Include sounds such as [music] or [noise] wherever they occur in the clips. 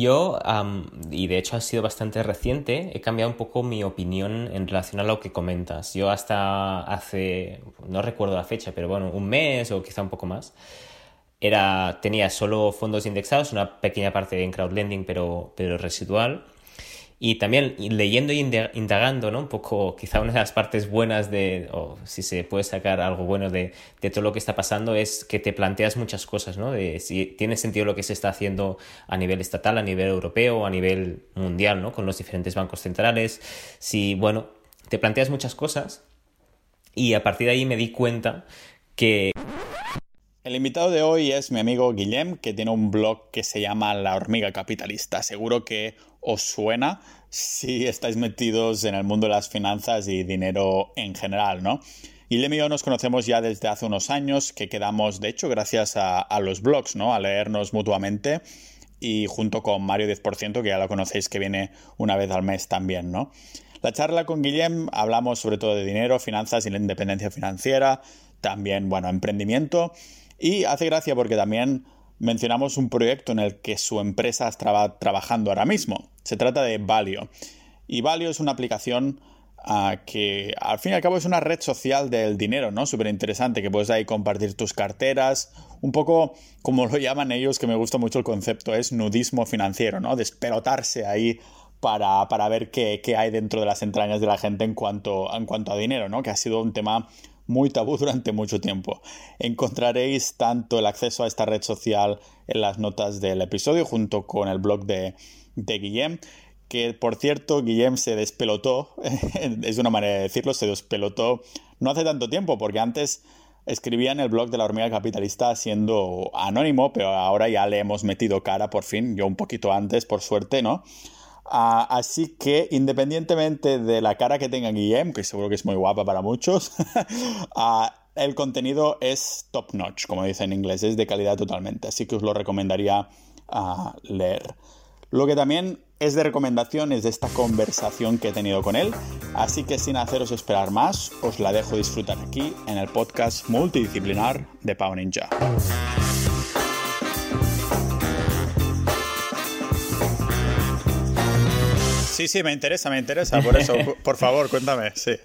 Yo, y de hecho ha sido bastante reciente, he cambiado un poco mi opinión en relación a lo que comentas. Yo hasta hace, no recuerdo la fecha, pero bueno, un mes o quizá un poco más, era, tenía solo fondos indexados, una pequeña parte en crowdlending, pero, pero residual. Y también leyendo y indagando, ¿no? Un poco, quizá una de las partes buenas de, o si se puede sacar algo bueno de, de, todo lo que está pasando, es que te planteas muchas cosas, ¿no? De si tiene sentido lo que se está haciendo a nivel estatal, a nivel europeo, a nivel mundial, ¿no? Con los diferentes bancos centrales. Si, bueno, te planteas muchas cosas y a partir de ahí me di cuenta que el invitado de hoy es mi amigo Guillem, que tiene un blog que se llama La hormiga capitalista. Seguro que os suena si [laughs] estáis metidos en el mundo de las finanzas y dinero en general, ¿no? Guillem y yo nos conocemos ya desde hace unos años, que quedamos, de hecho, gracias a, los blogs, ¿no? A leernos mutuamente y junto con Mario 10%, que ya lo conocéis, que viene una vez al mes también, ¿no? La charla con Guillem hablamos sobre todo de dinero, finanzas y la independencia financiera, también, bueno, emprendimiento y hace gracia porque también mencionamos un proyecto en el que su empresa está trabajando ahora mismo. Se trata de Valio. Y Valio es una aplicación ah, que al fin y al cabo es una red social del dinero, ¿no? Súper interesante, que puedes ahí compartir tus carteras, un poco como lo llaman ellos, que me gusta mucho el concepto, es nudismo financiero, ¿no? Despelotarse ahí para, para ver qué, qué, hay dentro de las entrañas de la gente en cuanto, en cuanto a dinero, ¿no? Que ha sido un tema muy tabú [laughs] durante mucho tiempo. Encontraréis tanto el acceso a esta red social en las notas del episodio junto con el blog de, Guillem, que por cierto Guillem se despelotó, [laughs] es una manera de decirlo, se despelotó no hace tanto tiempo, porque antes escribía en el blog de la hormiga capitalista siendo anónimo, pero ahora ya le hemos metido cara por fin, yo un poquito antes, por suerte, ¿no? Ah, así que, independientemente de la cara que tenga Guillem, que seguro que es muy guapa para muchos, [laughs] ah, el contenido es top notch, como dice en inglés, es de calidad totalmente. Así que os lo recomendaría ah, leer. Lo que también es de recomendación es esta conversación que he tenido con él. Así que sin haceros esperar más, os la dejo disfrutar aquí en el podcast multidisciplinar de Pau Ninja. Sí, sí, me interesa, me interesa, por eso, [laughs] por favor, cuéntame, sí.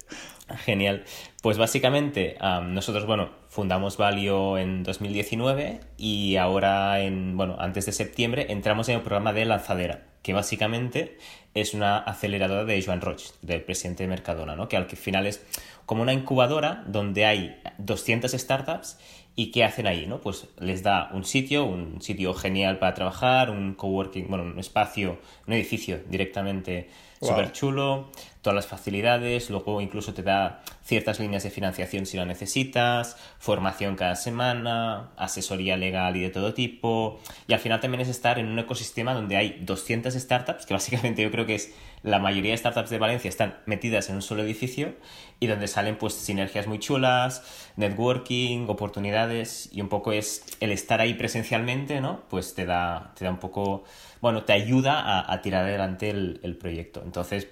Genial. Pues básicamente, nosotros, bueno, fundamos Valio en 2019 y ahora, en, bueno, antes de septiembre, entramos en el programa de Lanzadera, que básicamente es una aceleradora de Joan Roch, del presidente de Mercadona, ¿no? Que al final es como una incubadora donde hay 200 startups ¿Y qué hacen ahí? ¿no? Pues les da un sitio, un sitio genial para trabajar, un coworking, bueno, un espacio, un edificio directamente súper chulo, todas las facilidades, luego incluso te da ciertas líneas de financiación si lo necesitas, formación cada semana, asesoría legal y de todo tipo, y al final también es estar en un ecosistema donde hay 200 startups, que básicamente yo creo que es la mayoría de startups de Valencia están metidas en un solo edificio y donde salen pues sinergias muy chulas, networking, oportunidades y un poco es el estar ahí presencialmente, ¿no? Pues te da, te da un poco bueno, te ayuda a, tirar adelante el, proyecto. Entonces,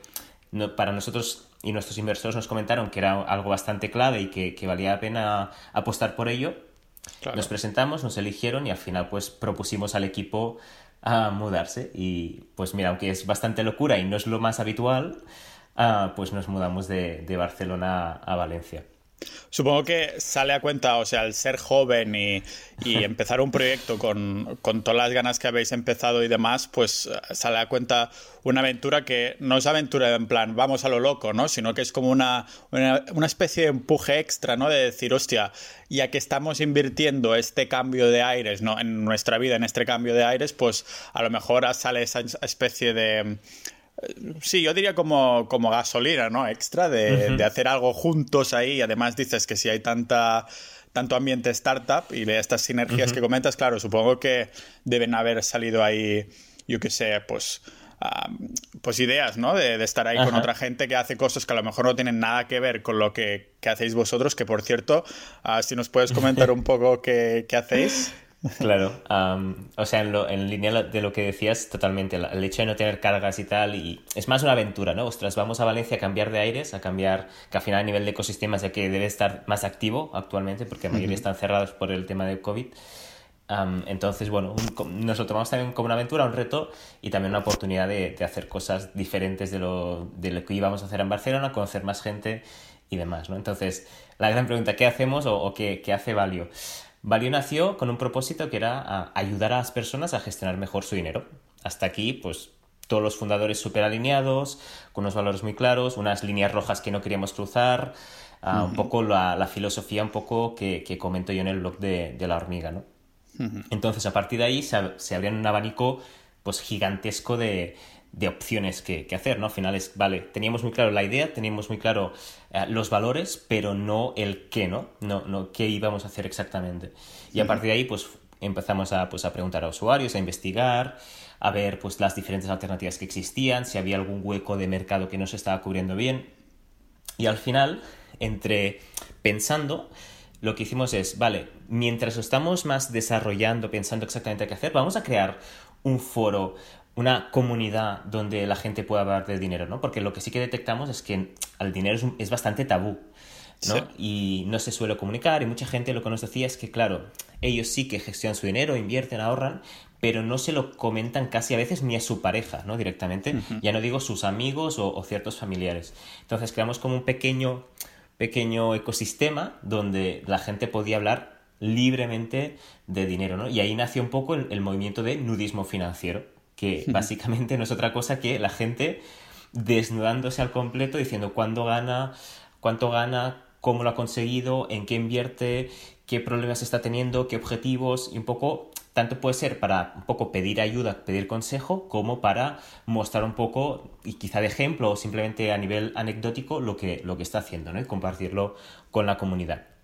para nosotros y nuestros inversores nos comentaron que era algo bastante clave y que, valía la pena apostar por ello. Nos presentamos, nos eligieron y al final pues propusimos al equipo a mudarse y pues mira, aunque es bastante locura y no es lo más habitual, ah, pues nos mudamos de Barcelona a Valencia. Supongo que sale a cuenta, o sea, el ser joven y, [laughs] empezar un proyecto con, todas las ganas que habéis empezado y demás, pues eh, sale a cuenta una aventura que no es aventura en plan, vamos a lo loco, ¿no? Sino que es como una, una, especie de empuje extra, ¿no? De decir, hostia, ya que estamos invirtiendo este cambio de aires, ¿no? En nuestra vida, en este cambio de aires, pues a lo mejor sale esa especie de Sí, yo diría como, como gasolina, ¿no? Extra de, hacer algo juntos ahí. Además dices que si hay tanta tanto ambiente startup y de estas sinergias que comentas, claro, supongo que deben haber salido ahí, yo qué sé, pues, pues ideas, ¿no? De, estar ahí con otra gente que hace cosas que a lo mejor no tienen nada que ver con lo que, hacéis vosotros, que por cierto, ah, si nos puedes comentar [laughs] un poco qué, qué hacéis. Claro, [laughs] o sea, en, lo, en, línea de lo que decías, totalmente, el hecho de no tener cargas y tal, y es más una aventura, ¿no? Ostras, vamos a Valencia a cambiar de aires, a cambiar, que al final a nivel de ecosistemas ya que debe estar más activo actualmente, porque la mayoría están cerrados por el tema del COVID, entonces, bueno, nos lo tomamos también como una aventura, un reto y también una oportunidad de, hacer cosas diferentes de lo, de lo, que íbamos a hacer en Barcelona, conocer más gente y demás, ¿no? Entonces, la gran pregunta, ¿qué hacemos o, qué, qué, hace Valio? Valio nació con un propósito que era ayudar a las personas a gestionar mejor su dinero. Hasta aquí, pues todos los fundadores súper alineados, con unos valores muy claros, unas líneas rojas que no queríamos cruzar, ah, un poco la, filosofía un poco que, que, comento yo en el blog de, de la hormiga, ¿no? Entonces, a partir de ahí se, se abría un abanico pues gigantesco de, de opciones que, que, hacer, ¿no? Al final es, vale, teníamos muy claro la idea, teníamos muy claro eh, los valores, pero no el qué, ¿no? ¿no? No qué íbamos a hacer exactamente. Y a partir de ahí, pues empezamos a, pues, a preguntar a usuarios, a investigar, a ver pues las diferentes alternativas que existían, si había algún hueco de mercado que no se estaba cubriendo bien. Y al final, entre pensando, lo que hicimos es, vale, mientras estamos más desarrollando, pensando exactamente qué hacer, vamos a crear un foro, una comunidad donde la gente pueda hablar de dinero, ¿no? Porque lo que sí que detectamos es que el dinero es, bastante tabú, ¿no? Y no se suele comunicar y mucha gente lo que nos decía es que, claro, ellos sí que gestionan su dinero, invierten, ahorran, pero no se lo comentan casi a veces ni a su pareja, ¿no? Directamente. Ya no digo sus amigos o, o, ciertos familiares. Entonces creamos como un pequeño pequeño ecosistema donde la gente podía hablar libremente de dinero, ¿no? Y ahí nació un poco el, movimiento de nudismo financiero, que básicamente no es otra cosa que la gente desnudándose al completo diciendo cuándo gana, cuánto gana, cómo lo ha conseguido, en qué invierte, qué problemas está teniendo, qué objetivos y un poco tanto puede ser para un poco pedir ayuda, pedir consejo, como para mostrar un poco, y quizá de ejemplo o simplemente a nivel anecdótico, lo que, lo que está haciendo, ¿no? Y compartirlo con la comunidad.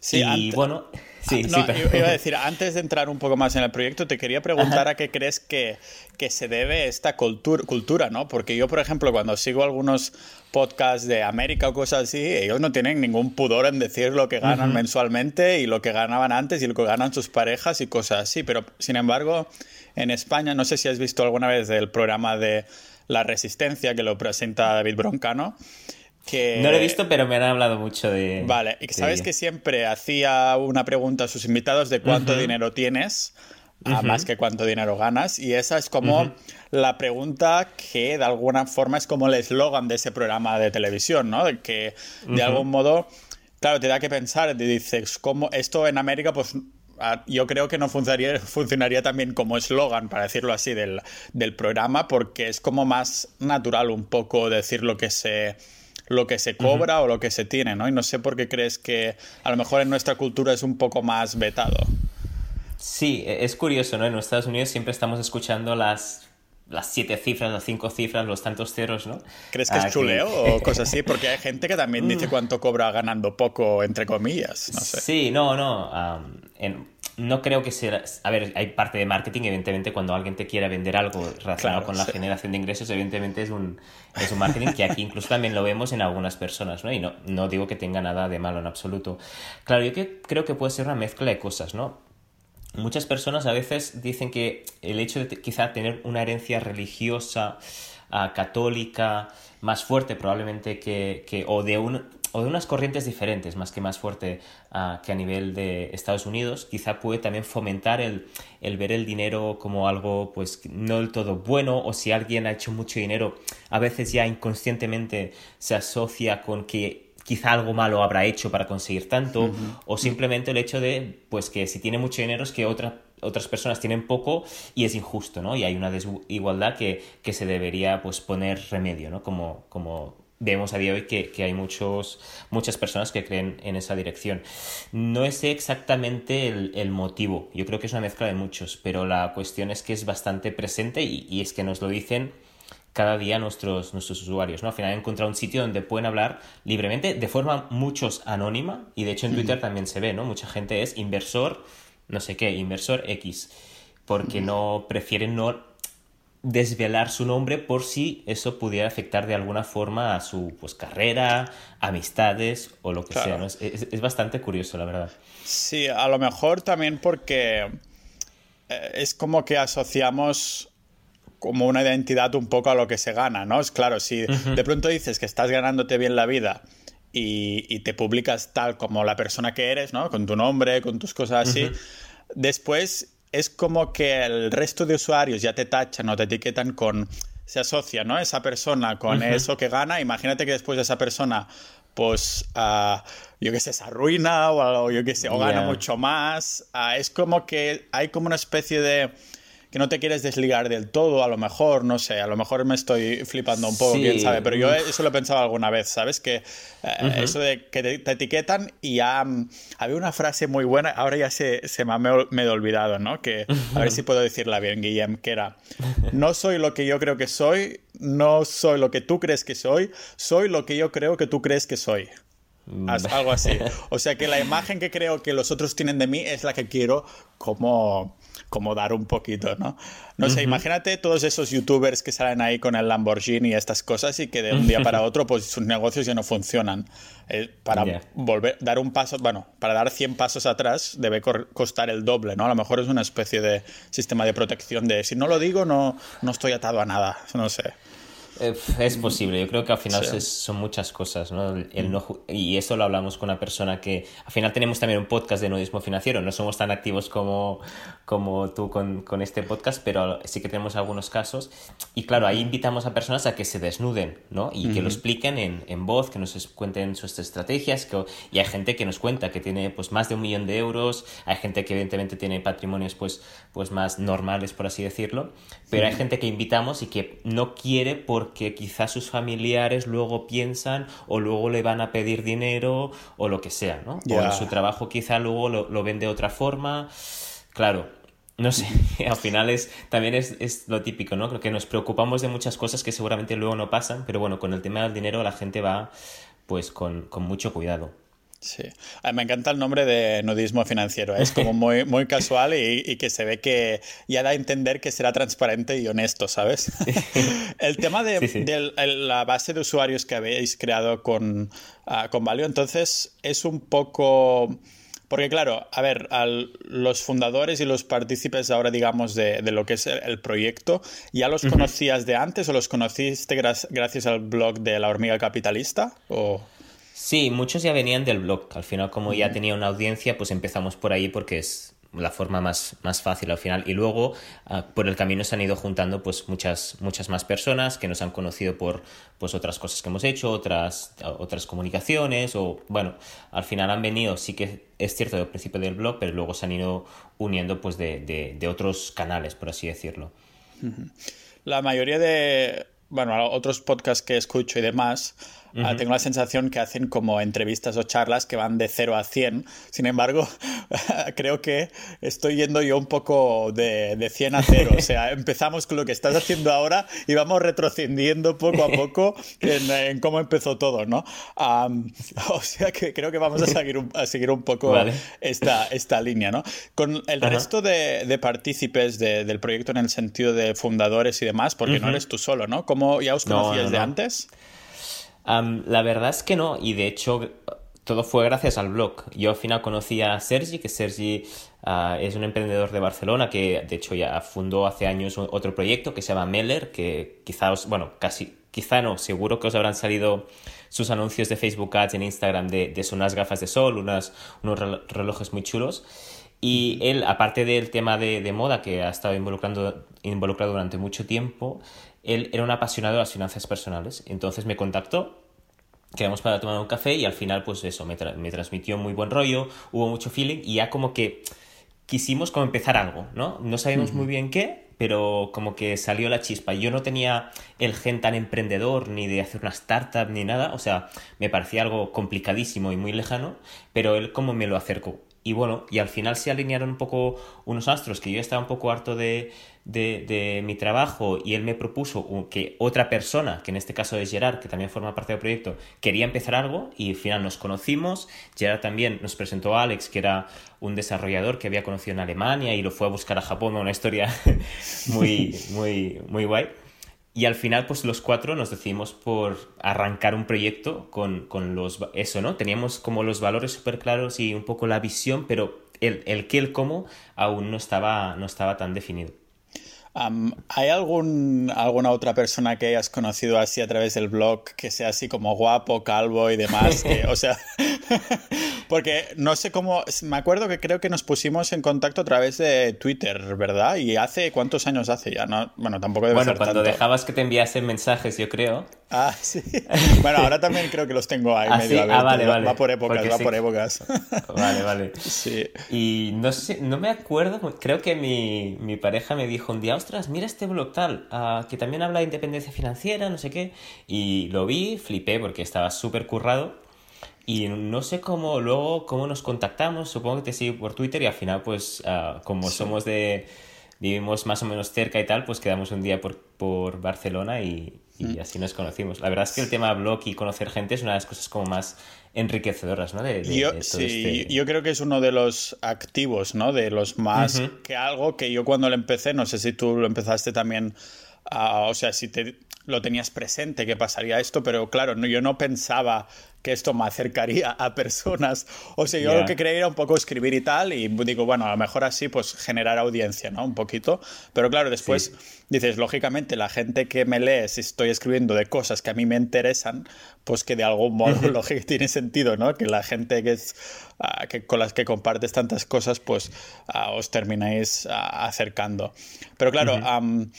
Sí, y bueno, [laughs] sí, sí iba a decir, antes de entrar un poco más en el proyecto, te quería preguntar a qué crees que, que se debe esta cultura, cultura, ¿no? Porque yo, por ejemplo, cuando sigo algunos podcasts de América o cosas así, ellos no tienen ningún pudor en decir lo que ganan mensualmente y lo que ganaban antes y lo que ganan sus parejas y cosas así. Pero, sin embargo, en España, no sé si has visto alguna vez el programa de La Resistencia que lo presenta David Broncano. No lo he visto, pero me han hablado mucho de... Vale, y sabes que siempre hacía una pregunta a sus invitados de cuánto dinero tienes, más que cuánto dinero ganas, y esa es como la pregunta que de alguna forma es como el eslogan de ese programa de televisión, ¿no? De que de algún modo, claro, te da que pensar, te dices, ¿cómo esto en América, pues yo creo que no funcionaría, funcionaría también como eslogan, para decirlo así, del, del programa, porque es como más natural un poco decir lo que se lo que se cobra o lo que se tiene, ¿no? Y no sé por qué crees que a lo mejor en nuestra cultura es un poco más vetado. Sí, e-, es curioso, ¿no? En Estados Unidos siempre estamos escuchando las las siete cifras, las cinco cifras, los tantos ceros, ¿no? ¿Crees que es chuleo [laughs] o cosas así? Porque hay gente que también dice mm. cuánto cobra ganando poco, entre comillas. No sé. Sí, no, no. No creo que sea. A ver, hay parte de marketing, evidentemente, cuando alguien te quiere vender algo relacionado con la generación de ingresos, evidentemente es un, es un marketing que aquí incluso también lo vemos en algunas personas, ¿no? Y no, no digo que tenga nada de malo en absoluto. Claro, yo que, creo que puede ser una mezcla de cosas, ¿no? Muchas personas a veces dicen que el hecho de quizá tener una herencia religiosa, ah, católica, más fuerte probablemente que, que o, de un, o de unas corrientes diferentes, más que más fuerte ah, que a nivel de Estados Unidos, quizá puede también fomentar el, el, ver el dinero como algo pues no del todo bueno, o si alguien ha hecho mucho dinero, a veces ya inconscientemente se asocia con que quizá algo malo habrá hecho para conseguir tanto, o simplemente el hecho de, pues que si tiene mucho dinero es que otras personas tienen poco y es injusto, ¿no? Y hay una desigualdad que, que se debería, pues, poner remedio, ¿no? Como, como vemos a día de hoy que, que, hay muchos, muchas personas que creen en esa dirección. No es exactamente el, el, motivo, yo creo que es una mezcla de muchos, pero la cuestión es que es bastante presente y, y es que nos lo dicen cada día nuestros, nuestros usuarios. ¿no? Al final he encontrado un sitio donde pueden hablar libremente, de forma muchos anónima, y de hecho en Twitter también se ve, ¿no? Mucha gente es inversor, no sé qué, inversor X, porque no prefieren no desvelar su nombre por si eso pudiera afectar de alguna forma a su pues, carrera, amistades o lo que sea. ¿no? Es, es, bastante curioso, la verdad. Sí, a lo mejor también porque eh, es como que asociamos como una identidad un poco a lo que se gana, ¿no? Es claro, si de pronto dices que estás ganándote bien la vida y, te publicas tal como la persona que eres, ¿no? Con tu nombre, con tus cosas así, después es como que el resto de usuarios ya te tachan o te etiquetan con se asocia, ¿no? Esa persona con eso que gana. Imagínate que después de esa persona, pues, uh, yo qué sé, se arruina o, yo qué sé, o gana mucho más. Uh, es como que hay como una especie de que no te quieres desligar del todo, a lo mejor, no sé, a lo mejor me estoy flipando un poco, quién sabe, pero yo eso lo he pensado alguna vez, ¿sabes? Que eh, eso de que te, etiquetan y ya mm, había una frase muy buena, ahora ya se, se me ha medio olvidado, ¿no? Que a ver si puedo decirla bien, Guillem, que era, no soy lo que yo creo que soy, no soy lo que tú crees que soy, soy lo que yo creo que tú crees que soy. Algo así. [laughs] O sea que la imagen que creo que los otros tienen de mí es la que quiero como como dar un poquito, ¿no? No sé, imagínate todos esos youtubers que salen ahí con el Lamborghini y estas cosas y que de un día para [laughs] otro pues sus negocios ya no funcionan. Eh, para volver, dar un paso, bueno, para dar 100 pasos atrás debe costar el doble, ¿no? A lo mejor es una especie de sistema de protección de si no lo digo no, no estoy atado a nada, no sé. Es posible, yo creo que al final son muchas cosas, ¿no? El no, y eso lo hablamos con una persona que al final tenemos también un podcast de nudismo financiero, no somos tan activos como, como tú con, con, este podcast, pero sí que tenemos algunos casos. Y claro, ahí invitamos a personas a que se desnuden, ¿no? Y que lo expliquen en, en, voz, que nos cuenten sus estrategias, que, y hay gente que nos cuenta que tiene pues más de un millón de euros, hay gente que evidentemente tiene patrimonios pues, pues más normales, por así decirlo, pero hay gente que invitamos y que no quiere por que quizás sus familiares luego piensan o luego le van a pedir dinero o lo que sea, ¿no? O en su trabajo quizá luego lo, lo ven de otra forma. Claro, no sé, [laughs] al final es, también es, es, lo típico, ¿no? Creo que nos preocupamos de muchas cosas que seguramente luego no pasan, pero bueno, con el tema del dinero la gente va pues con, con mucho cuidado. Sí, me encanta el nombre de nudismo financiero, es como muy, muy casual y, que se ve que ya da a entender que será transparente y honesto, ¿sabes? [laughs] el tema de, la base de usuarios que habéis creado con, uh, con Valio, entonces es un poco... Porque claro, a ver, los fundadores y los partícipes ahora, digamos, de, lo que es el, proyecto, ¿ya los conocías de antes o los conociste gracias al blog de la hormiga capitalista? O... Sí, muchos ya venían del blog. Al final, como ya tenía una audiencia, pues empezamos por ahí porque es la forma más, más fácil al final. Y luego, ah, por el camino se han ido juntando pues muchas, muchas más personas que nos han conocido por pues otras cosas que hemos hecho, otras, otras comunicaciones, o bueno, al final han venido, sí que es cierto del principio del blog, pero luego se han ido uniendo pues de, de otros canales, por así decirlo. La mayoría de, bueno, otros podcasts que escucho y demás, Ah, tengo la sensación que hacen como entrevistas o charlas que van de 0 a 100. Sin embargo, [laughs] creo que estoy yendo yo un poco de, de 100 a 0. O sea, empezamos con lo que estás haciendo ahora y vamos retrocediendo poco a [laughs] poco en, cómo empezó todo, ¿no? [laughs] o sea que creo que vamos a seguir un, a seguir un poco esta, esta línea, ¿no? Con el resto de, de partícipes del proyecto en el sentido de fundadores y demás, porque no eres tú solo, ¿no? ¿Cómo ya os conocías de antes? La verdad es que no, y de hecho todo fue gracias al blog. Yo al final conocí a Sergi, que Sergi ah, es un emprendedor de Barcelona que de hecho ya fundó hace años otro proyecto que se llama Meller, que quizá bueno, casi, quizá no, seguro que os habrán salido sus anuncios de Facebook Ads en Instagram de, de unas gafas de sol, unas, unos relojes muy chulos. Y él, aparte del tema de, de moda que ha estado involucrando, involucrado durante mucho tiempo, él era un apasionado de las finanzas personales. Entonces me contactó, quedamos para tomar un café y al final, pues eso, me, me transmitió muy buen rollo, hubo mucho feeling y ya como que quisimos como empezar algo, ¿no? No sabíamos muy bien qué, pero como que salió la chispa. Yo no tenía el gen tan emprendedor ni de hacer una startup ni nada, o sea, me parecía algo complicadísimo y muy lejano, pero él como me lo acercó. Y bueno, y al final se alinearon un poco unos astros que yo estaba un poco harto de, de, mi trabajo y él me propuso que otra persona, que en este caso es Gerard, que también forma parte del proyecto, quería empezar algo y al final nos conocimos. Gerard también nos presentó a Alex, que era un desarrollador que había conocido en Alemania y lo fue a buscar a Japón, una historia [laughs] muy, muy, muy guay. Y al final, pues los cuatro nos decidimos por arrancar un proyecto con, con los... Eso, ¿no? Teníamos como los valores súper claros y un poco la visión, pero el, el qué, el cómo aún no estaba, no estaba tan definido. ¿Hay algún, alguna otra persona que hayas conocido así a través del blog que sea así como guapo, calvo y demás? o sea, [laughs] Porque no sé cómo, me acuerdo que creo que nos pusimos en contacto a través de Twitter, ¿verdad? Y hace, ¿cuántos años hace ya? No, bueno, tampoco debe Bueno, ser cuando tanto. dejabas que te enviasen mensajes, yo creo. Ah, sí. [laughs] Bueno, ahora también creo que los tengo ahí ¿Ah, medio sí? Ah, abiertos. vale, Va- vale. Va por épocas, Porque va sí. por épocas. [laughs] Vale, vale. Sí. Y no sé, no me acuerdo, creo que mi, mi pareja me dijo un día, ostras, mira este blog tal, ah, que también habla de independencia financiera, no sé qué. Y lo vi, flipé porque estaba súper currado. Y no sé cómo luego, cómo nos contactamos, supongo que te sigo por Twitter y al final pues ah, como somos de, vivimos más o menos cerca y tal, pues quedamos un día por, por Barcelona y, y Mm. así nos conocimos. La verdad es que el tema blog y conocer gente es una de las cosas como más enriquecedoras, ¿no? De, de- Yo, de sí, este- yo creo que es uno de los activos, ¿no? De los más que algo que yo cuando lo empecé, no sé si tú lo empezaste también, ah, o sea, si te lo tenías presente que pasaría esto, pero claro, no, yo no pensaba que esto me acercaría a personas. O sea, yo Ya. lo que creía era un poco escribir y tal, y digo, bueno, a lo mejor así pues generar audiencia, ¿no? Un poquito. Pero claro, después Sí. dices, lógicamente, la gente que me lee, si estoy escribiendo de cosas que a mí me interesan, pues que de algún modo [laughs] lógico tiene sentido, ¿no? Que la gente que es ah, que con las que compartes tantas cosas, pues ah, os termináis ah, acercando. Pero claro, am,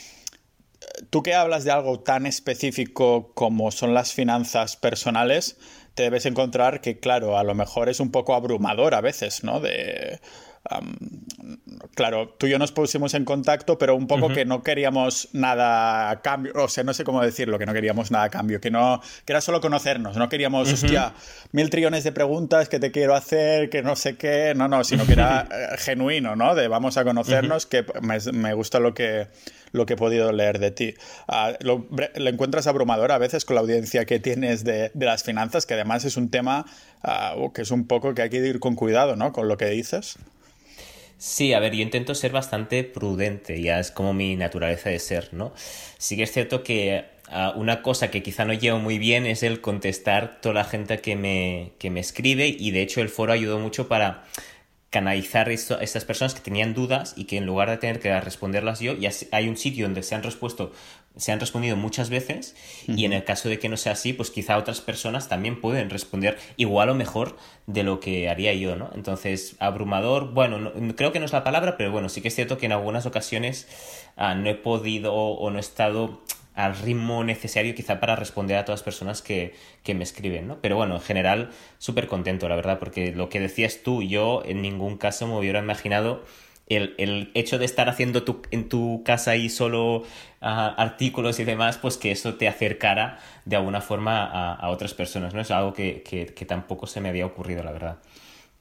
tú que hablas de algo tan específico como son las finanzas personales, te debes encontrar que, claro, a lo mejor es un poco abrumador a veces, ¿no? De. Claro, tú y yo nos pusimos en contacto, pero un poco que no queríamos nada a cambio, o sea, no sé cómo decirlo, que no queríamos nada a cambio, que no, que era solo conocernos, no queríamos, hostia, mil trillones de preguntas que te quiero hacer, que no sé qué, no, no, sino que era [laughs] eh, genuino, ¿no? De vamos a conocernos, que me, me gusta lo que, lo que he podido leer de ti. Ah, lo, lo encuentras abrumador a veces con la audiencia que tienes de, de las finanzas, que además es un tema ah, que es un poco que hay que ir con cuidado, ¿no? Con lo que dices. Sí, a ver, yo intento ser bastante prudente, ya es como mi naturaleza de ser, ¿no? Sí que es cierto que ah, una cosa que quizá no llevo muy bien es el contestar toda la gente que me, que me escribe y de hecho el foro ayudó mucho para canalizar esto, estas personas que tenían dudas y que en lugar de tener que responderlas yo, ya hay un sitio donde se han respuesto, se han respondido muchas veces y en el caso de que no sea así, pues quizá otras personas también pueden responder igual o mejor de lo que haría yo, ¿no? Entonces, abrumador, bueno, no- creo que no es la palabra, pero bueno, sí que es cierto que en algunas ocasiones ah, no he podido o no he estado al ritmo necesario quizá para responder a todas las personas que, que me escriben, ¿no? Pero bueno, en general, súper contento, la verdad, porque lo que decías tú, yo en ningún caso me hubiera imaginado el, el hecho de estar haciendo tu, en tu casa ahí solo ah, artículos y demás, pues que eso te acercara de alguna forma a, a otras personas, ¿no? Es algo que, que, que tampoco se me había ocurrido, la verdad.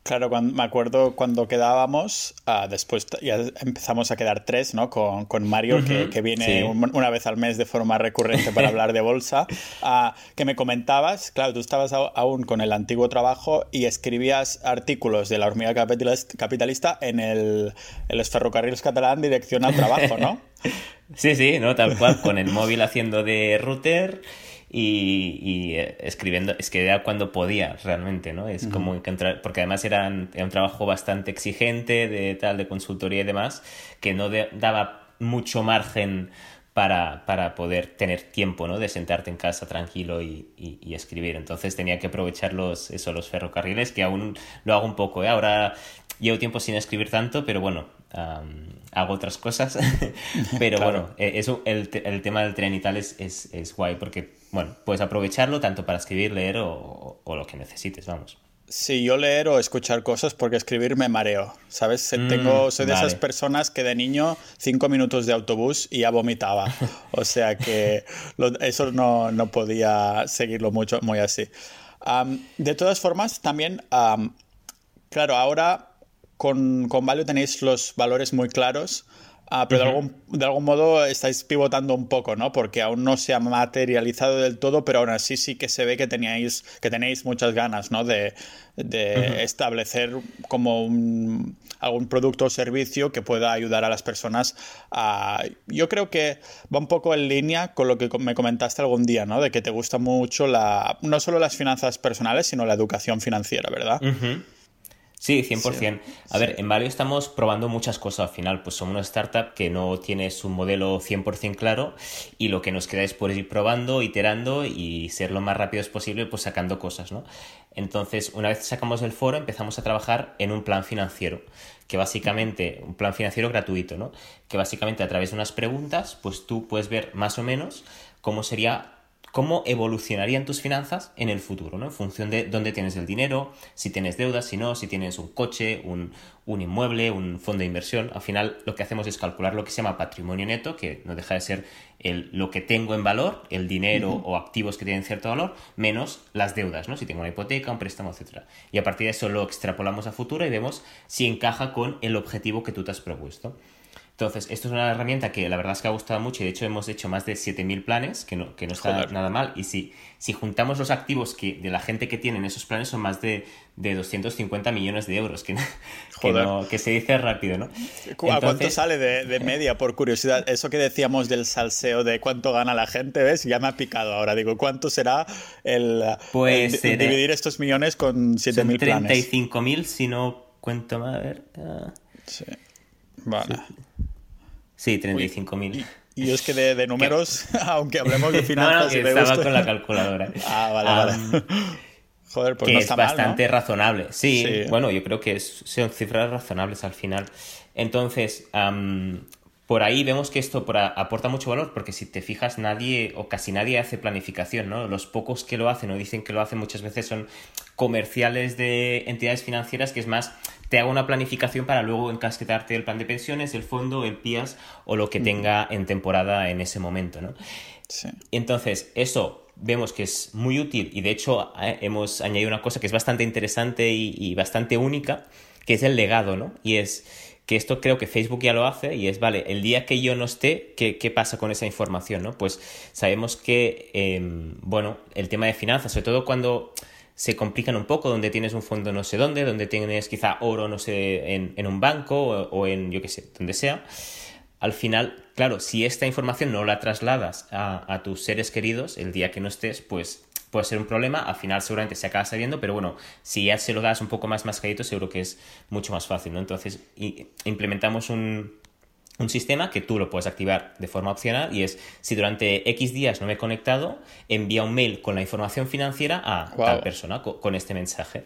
Claro, cuando, me acuerdo cuando quedábamos, ah, después ya empezamos a quedar tres, ¿no? Con, con Mario, que, que viene sí. un- una vez al mes de forma recurrente para hablar de bolsa, [laughs] ah, que me comentabas, claro, tú estabas aún con el antiguo trabajo y escribías artículos de la hormiga capitalist- capitalista en el, en los ferrocarriles catalán dirección al trabajo, ¿no? [laughs] Sí, sí, ¿no? Tal cual, con el móvil haciendo de router y, y, eh, escribiendo, es que era cuando podía realmente, ¿no? Es como encontrar, porque además eran, era un trabajo bastante exigente de tal, de consultoría y demás, que no de- daba mucho margen para, para poder tener tiempo, ¿no? De sentarte en casa tranquilo y, y- y escribir. Entonces tenía que aprovechar los, eso, los ferrocarriles, que aún lo hago un poco, ¿eh? Ahora llevo tiempo sin escribir tanto, pero bueno, am, hago otras cosas. [laughs] pero Claro. bueno, eh, eso, el, el tema del tren y tal es, es, es guay, porque, bueno, puedes aprovecharlo tanto para escribir, leer o, o- o lo que necesites, vamos. Sí, yo leer o escuchar cosas porque escribir me mareo, ¿sabes? Se- Mm, Tengo, soy de esas personas que de niño cinco minutos de autobús y ya vomitaba. [laughs] O sea que lo- eso no, no podía seguirlo mucho, muy así. De todas formas, también, am, claro, ahora con, con Value tenéis los valores muy claros. Ah, pero de, algún, de algún modo estáis pivotando un poco, ¿no? Porque aún no se ha materializado del todo, pero aún así sí que se ve que teníais, que tenéis muchas ganas, ¿no? De, de establecer como un, algún producto o servicio que pueda ayudar a las personas a... Yo creo que va un poco en línea con lo que me comentaste algún día, ¿no? De que te gusta mucho la... no solo las finanzas personales, sino la educación financiera, ¿verdad? Ujú. Sí, 100%. a ver, en Valio estamos probando muchas cosas al final. Pues somos una startup que no tiene su modelo 100% claro y lo que nos queda es por ir probando, iterando y ser lo más rápidos posible pues sacando cosas, ¿no? Entonces, una vez sacamos el foro, empezamos a trabajar en un plan financiero, que básicamente, un plan financiero gratuito, ¿no? Que básicamente a través de unas preguntas, pues tú puedes ver más o menos cómo sería cómo evolucionarían tus finanzas en el futuro, ¿no? En función de dónde tienes el dinero, si tienes deudas, si no, si tienes un coche, un, inmueble, un fondo de inversión. Al final lo que hacemos es calcular lo que se llama patrimonio neto, que no deja de ser el, lo que tengo en valor, el dinero o activos que tienen cierto valor, menos las deudas, ¿no? Si tengo una hipoteca, un préstamo, etc. Y a partir de eso lo extrapolamos a futuro y vemos si encaja con el objetivo que tú te has propuesto. Entonces, esto es una herramienta que la verdad es que ha gustado mucho y de hecho hemos hecho más de 7.000 planes, que no, que no está nada mal. Y si, si juntamos los activos que, de la gente que tiene esos planes, son más de, de 250 millones de euros, que, que, se dice rápido, ¿no? ¿A cuánto sale de, media, por curiosidad? Eso que decíamos del salseo de cuánto gana la gente, ¿ves? Ya me ha picado ahora. Digo, ¿cuánto será el, pues, dividir estos millones con 7.000 planes? 35.000 si no cuento más. A ver. Ah. Sí. Vale. Sí, 35.000. Y yo es que de, [laughs] números, [laughs] aunque hablemos de finanzas... [laughs] no, no, estaba con la calculadora. ah, vale, vale. Joder, pues que no es bastante mal, razonable. Sí, bueno, yo creo que son cifras razonables al final. Entonces, por ahí vemos que esto aporta mucho valor porque si te fijas, nadie o casi nadie hace planificación, ¿no? Los pocos que lo hacen o dicen que lo hacen muchas veces son comerciales de entidades financieras que es más te hago una planificación para luego encasquetarte el plan de pensiones, el fondo, el PIAS o lo que tenga en temporada en ese momento, ¿no? Sí. Entonces, eso vemos que es muy útil y de hecho hemos añadido una cosa que es bastante interesante y, bastante única, que es el legado, ¿no? Y es que esto creo que Facebook ya lo hace y es, vale, el día que yo no esté, ¿qué, qué pasa con esa información, ¿no? Pues sabemos que, em, bueno, el tema de finanzas, sobre todo cuando se complican un poco, donde tienes un fondo no sé dónde, donde tienes quizá oro no sé en, un banco o, en yo qué sé, donde sea. Al final, claro, si esta información no la trasladas a, tus seres queridos el día que no estés, pues puede ser un problema. Al final seguramente se acaba saliendo, pero bueno, si ya se lo das un poco más mascadito, seguro que es mucho más fácil, ¿no? Entonces, implementamos un, un sistema que tú lo puedes activar de forma opcional y es si durante X días no me he conectado, envía un mail con la información financiera a tal persona con este mensaje.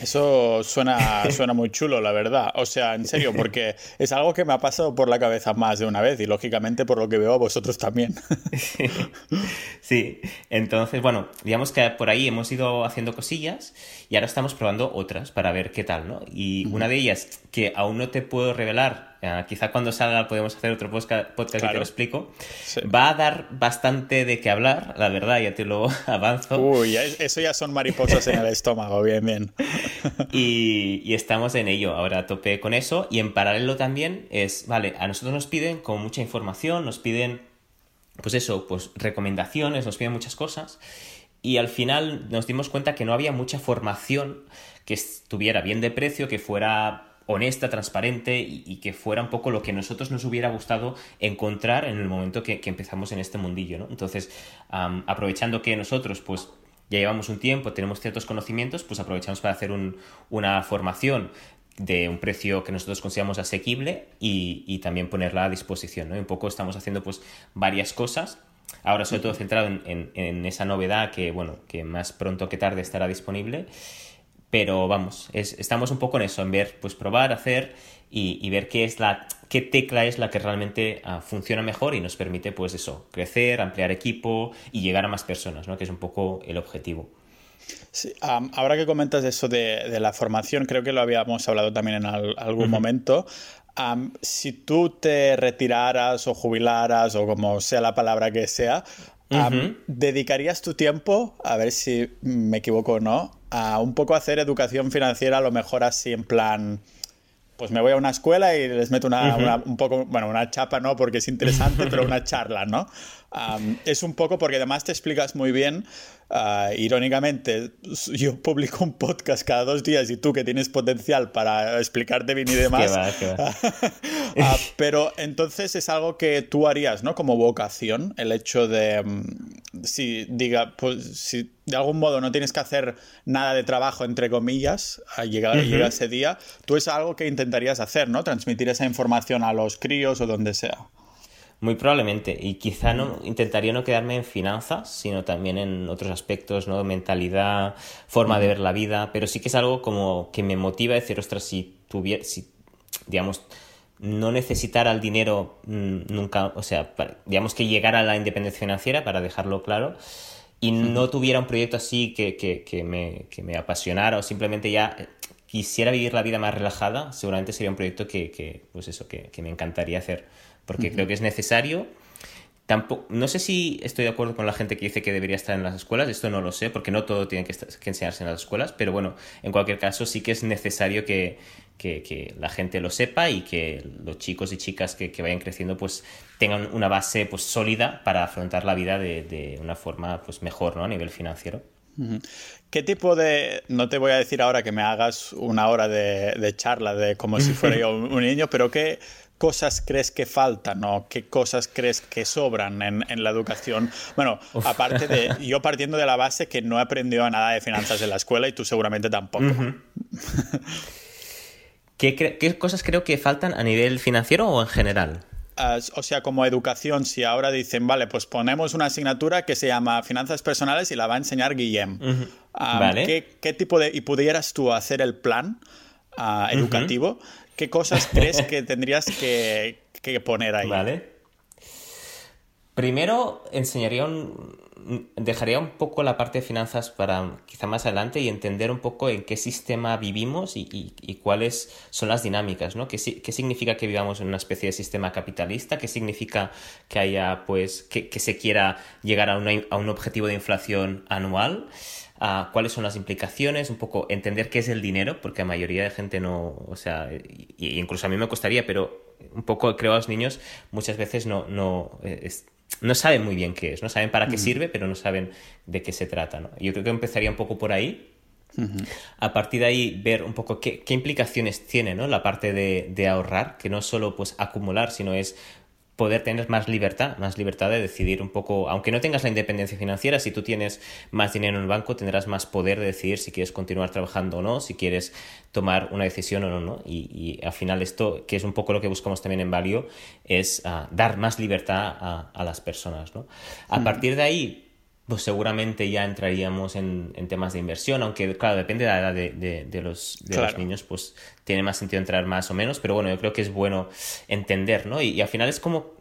Eso suena, suena muy chulo, la verdad. O sea, en serio, porque es algo que me ha pasado por la cabeza más de una vez y lógicamente por lo que veo a vosotros también. [laughs] Sí, entonces, bueno, digamos que por ahí hemos ido haciendo cosillas y ahora estamos probando otras para ver qué tal, ¿no? Y una de ellas que aún no te puedo revelar, quizá cuando salga podemos hacer otro podcast, podcast que te lo explico, va a dar bastante de qué hablar, la verdad, ya te lo [laughs] avanzo. Uy, eso ya son mariposas en el [laughs] estómago, bien, bien. y, estamos en ello ahora a tope con eso. Y en paralelo también es, vale, a nosotros nos piden con mucha información, nos piden, pues eso, pues recomendaciones, nos piden muchas cosas. Y al final nos dimos cuenta que no había mucha formación que estuviera bien de precio, que fuera honesta, transparente y, que fuera un poco lo que nosotros nos hubiera gustado encontrar en el momento que, empezamos en este mundillo, ¿no? Entonces, aprovechando que nosotros, pues, ya llevamos un tiempo, tenemos ciertos conocimientos, pues aprovechamos para hacer una formación de un precio que nosotros consideramos asequible y, también ponerla a disposición. ¿no? un poco estamos haciendo pues varias cosas. Ahora sobre todo centrado en, esa novedad que, bueno, que más pronto que tarde estará disponible. Pero vamos, estamos un poco en eso, en ver, pues probar, hacer y, ver qué es la qué tecla es la que realmente ah, funciona mejor y nos permite pues eso, crecer, ampliar equipo y llegar a más personas, ¿no? que es un poco el objetivo. Sí, ahora que comentas eso de, la formación, creo que lo habíamos hablado también en algún momento. si tú te retiraras o jubilaras o como sea la palabra que sea, ¿dedicarías tu tiempo, a ver si me equivoco o no, a un poco hacer educación financiera, a lo mejor así en plan pues me voy a una escuela y les meto una, un poco, bueno, una chapa no, porque es interesante, pero una [laughs] charla, ¿no? Es un poco porque además te explicas muy bien, ah, irónicamente, yo publico un podcast cada dos días y tú que tienes potencial para explicarte bien y [laughs] demás. [laughs] Ah, pero entonces es algo que tú harías, ¿no? Como vocación, el hecho de, si diga, pues si de algún modo no tienes que hacer nada de trabajo, entre comillas, a llegar, llega ese día, tú es algo que intentarías hacer, ¿no? Transmitir esa información a los críos o donde sea. Muy probablemente. Y quizá no intentaría no quedarme en finanzas, sino también en otros aspectos, ¿no? Mentalidad, forma de ver la vida. Pero sí que es algo como que me motiva a decir, ostras, si tuviera, si, digamos, no necesitara el dinero mm, nunca, o sea, digamos que llegara a la independencia financiera, para dejarlo claro, y no tuviera un proyecto así que, que, me, que, me, apasionara o simplemente ya quisiera vivir la vida más relajada, seguramente sería un proyecto que, pues eso, que, me encantaría hacer porque creo que es necesario. Tampoco, no sé si estoy de acuerdo con la gente que dice que debería estar en las escuelas, esto no lo sé, porque no todo tiene que, enseñarse en las escuelas, pero bueno, en cualquier caso sí que es necesario que, la gente lo sepa y que los chicos y chicas que, vayan creciendo pues tengan una base pues sólida para afrontar la vida de, una forma pues mejor, ¿no? A nivel financiero. ¿Qué tipo de.? No te voy a decir ahora que me hagas una hora de, charla de como si fuera yo [laughs] un niño, pero ¿qué, cosas crees que faltan o qué cosas crees que sobran en, la educación? Bueno, aparte de [laughs] yo partiendo de la base que no he aprendido nada de finanzas en la escuela y tú seguramente tampoco. [laughs] ¿Qué, cosas creo que faltan a nivel financiero o en general? o sea, como educación, si ahora dicen, vale, pues ponemos una asignatura que se llama Finanzas Personales y la va a enseñar Guillem. ¿qué, tipo de... y pudieras tú hacer el plan ah, educativo, ¿Qué cosas crees que tendrías que, poner ahí? Vale. Primero enseñaría un, dejaría un poco la parte de finanzas para quizá más adelante y entender un poco en qué sistema vivimos y, cuáles son las dinámicas, ¿no? ¿Qué, ¿Qué, significa que vivamos en una especie de sistema capitalista? ¿Qué significa que haya, pues, que, se quiera llegar a, a un objetivo de inflación anual? Cuáles son las implicaciones, un poco entender qué es el dinero, porque la mayoría de gente no, o sea, y, incluso a mí me costaría, pero un poco creo a los niños muchas veces no, no, eh, no saben muy bien qué es, no saben para qué sirve, pero no saben de qué se trata. ¿no? Yo creo que empezaría un poco por ahí. A partir de ahí ver un poco qué, qué implicaciones tiene ¿no? la parte de, de, ahorrar, que no solo pues acumular, sino es poder tener más libertad, más libertad de decidir un poco, aunque no tengas la independencia financiera, si tú tienes más dinero en el banco, tendrás más poder de decidir si quieres continuar trabajando o no, si quieres tomar una decisión o no, Y, al final esto, que es un poco lo que buscamos también en Valio, es ah, dar más libertad a, las personas, ¿no? A mm. partir de ahí, pues seguramente ya entraríamos en, temas de inversión, aunque claro, depende de la edad de, los, los, niños, pues tiene más sentido entrar más o menos, pero bueno, yo creo que es bueno entender, ¿no? Y, al final es como,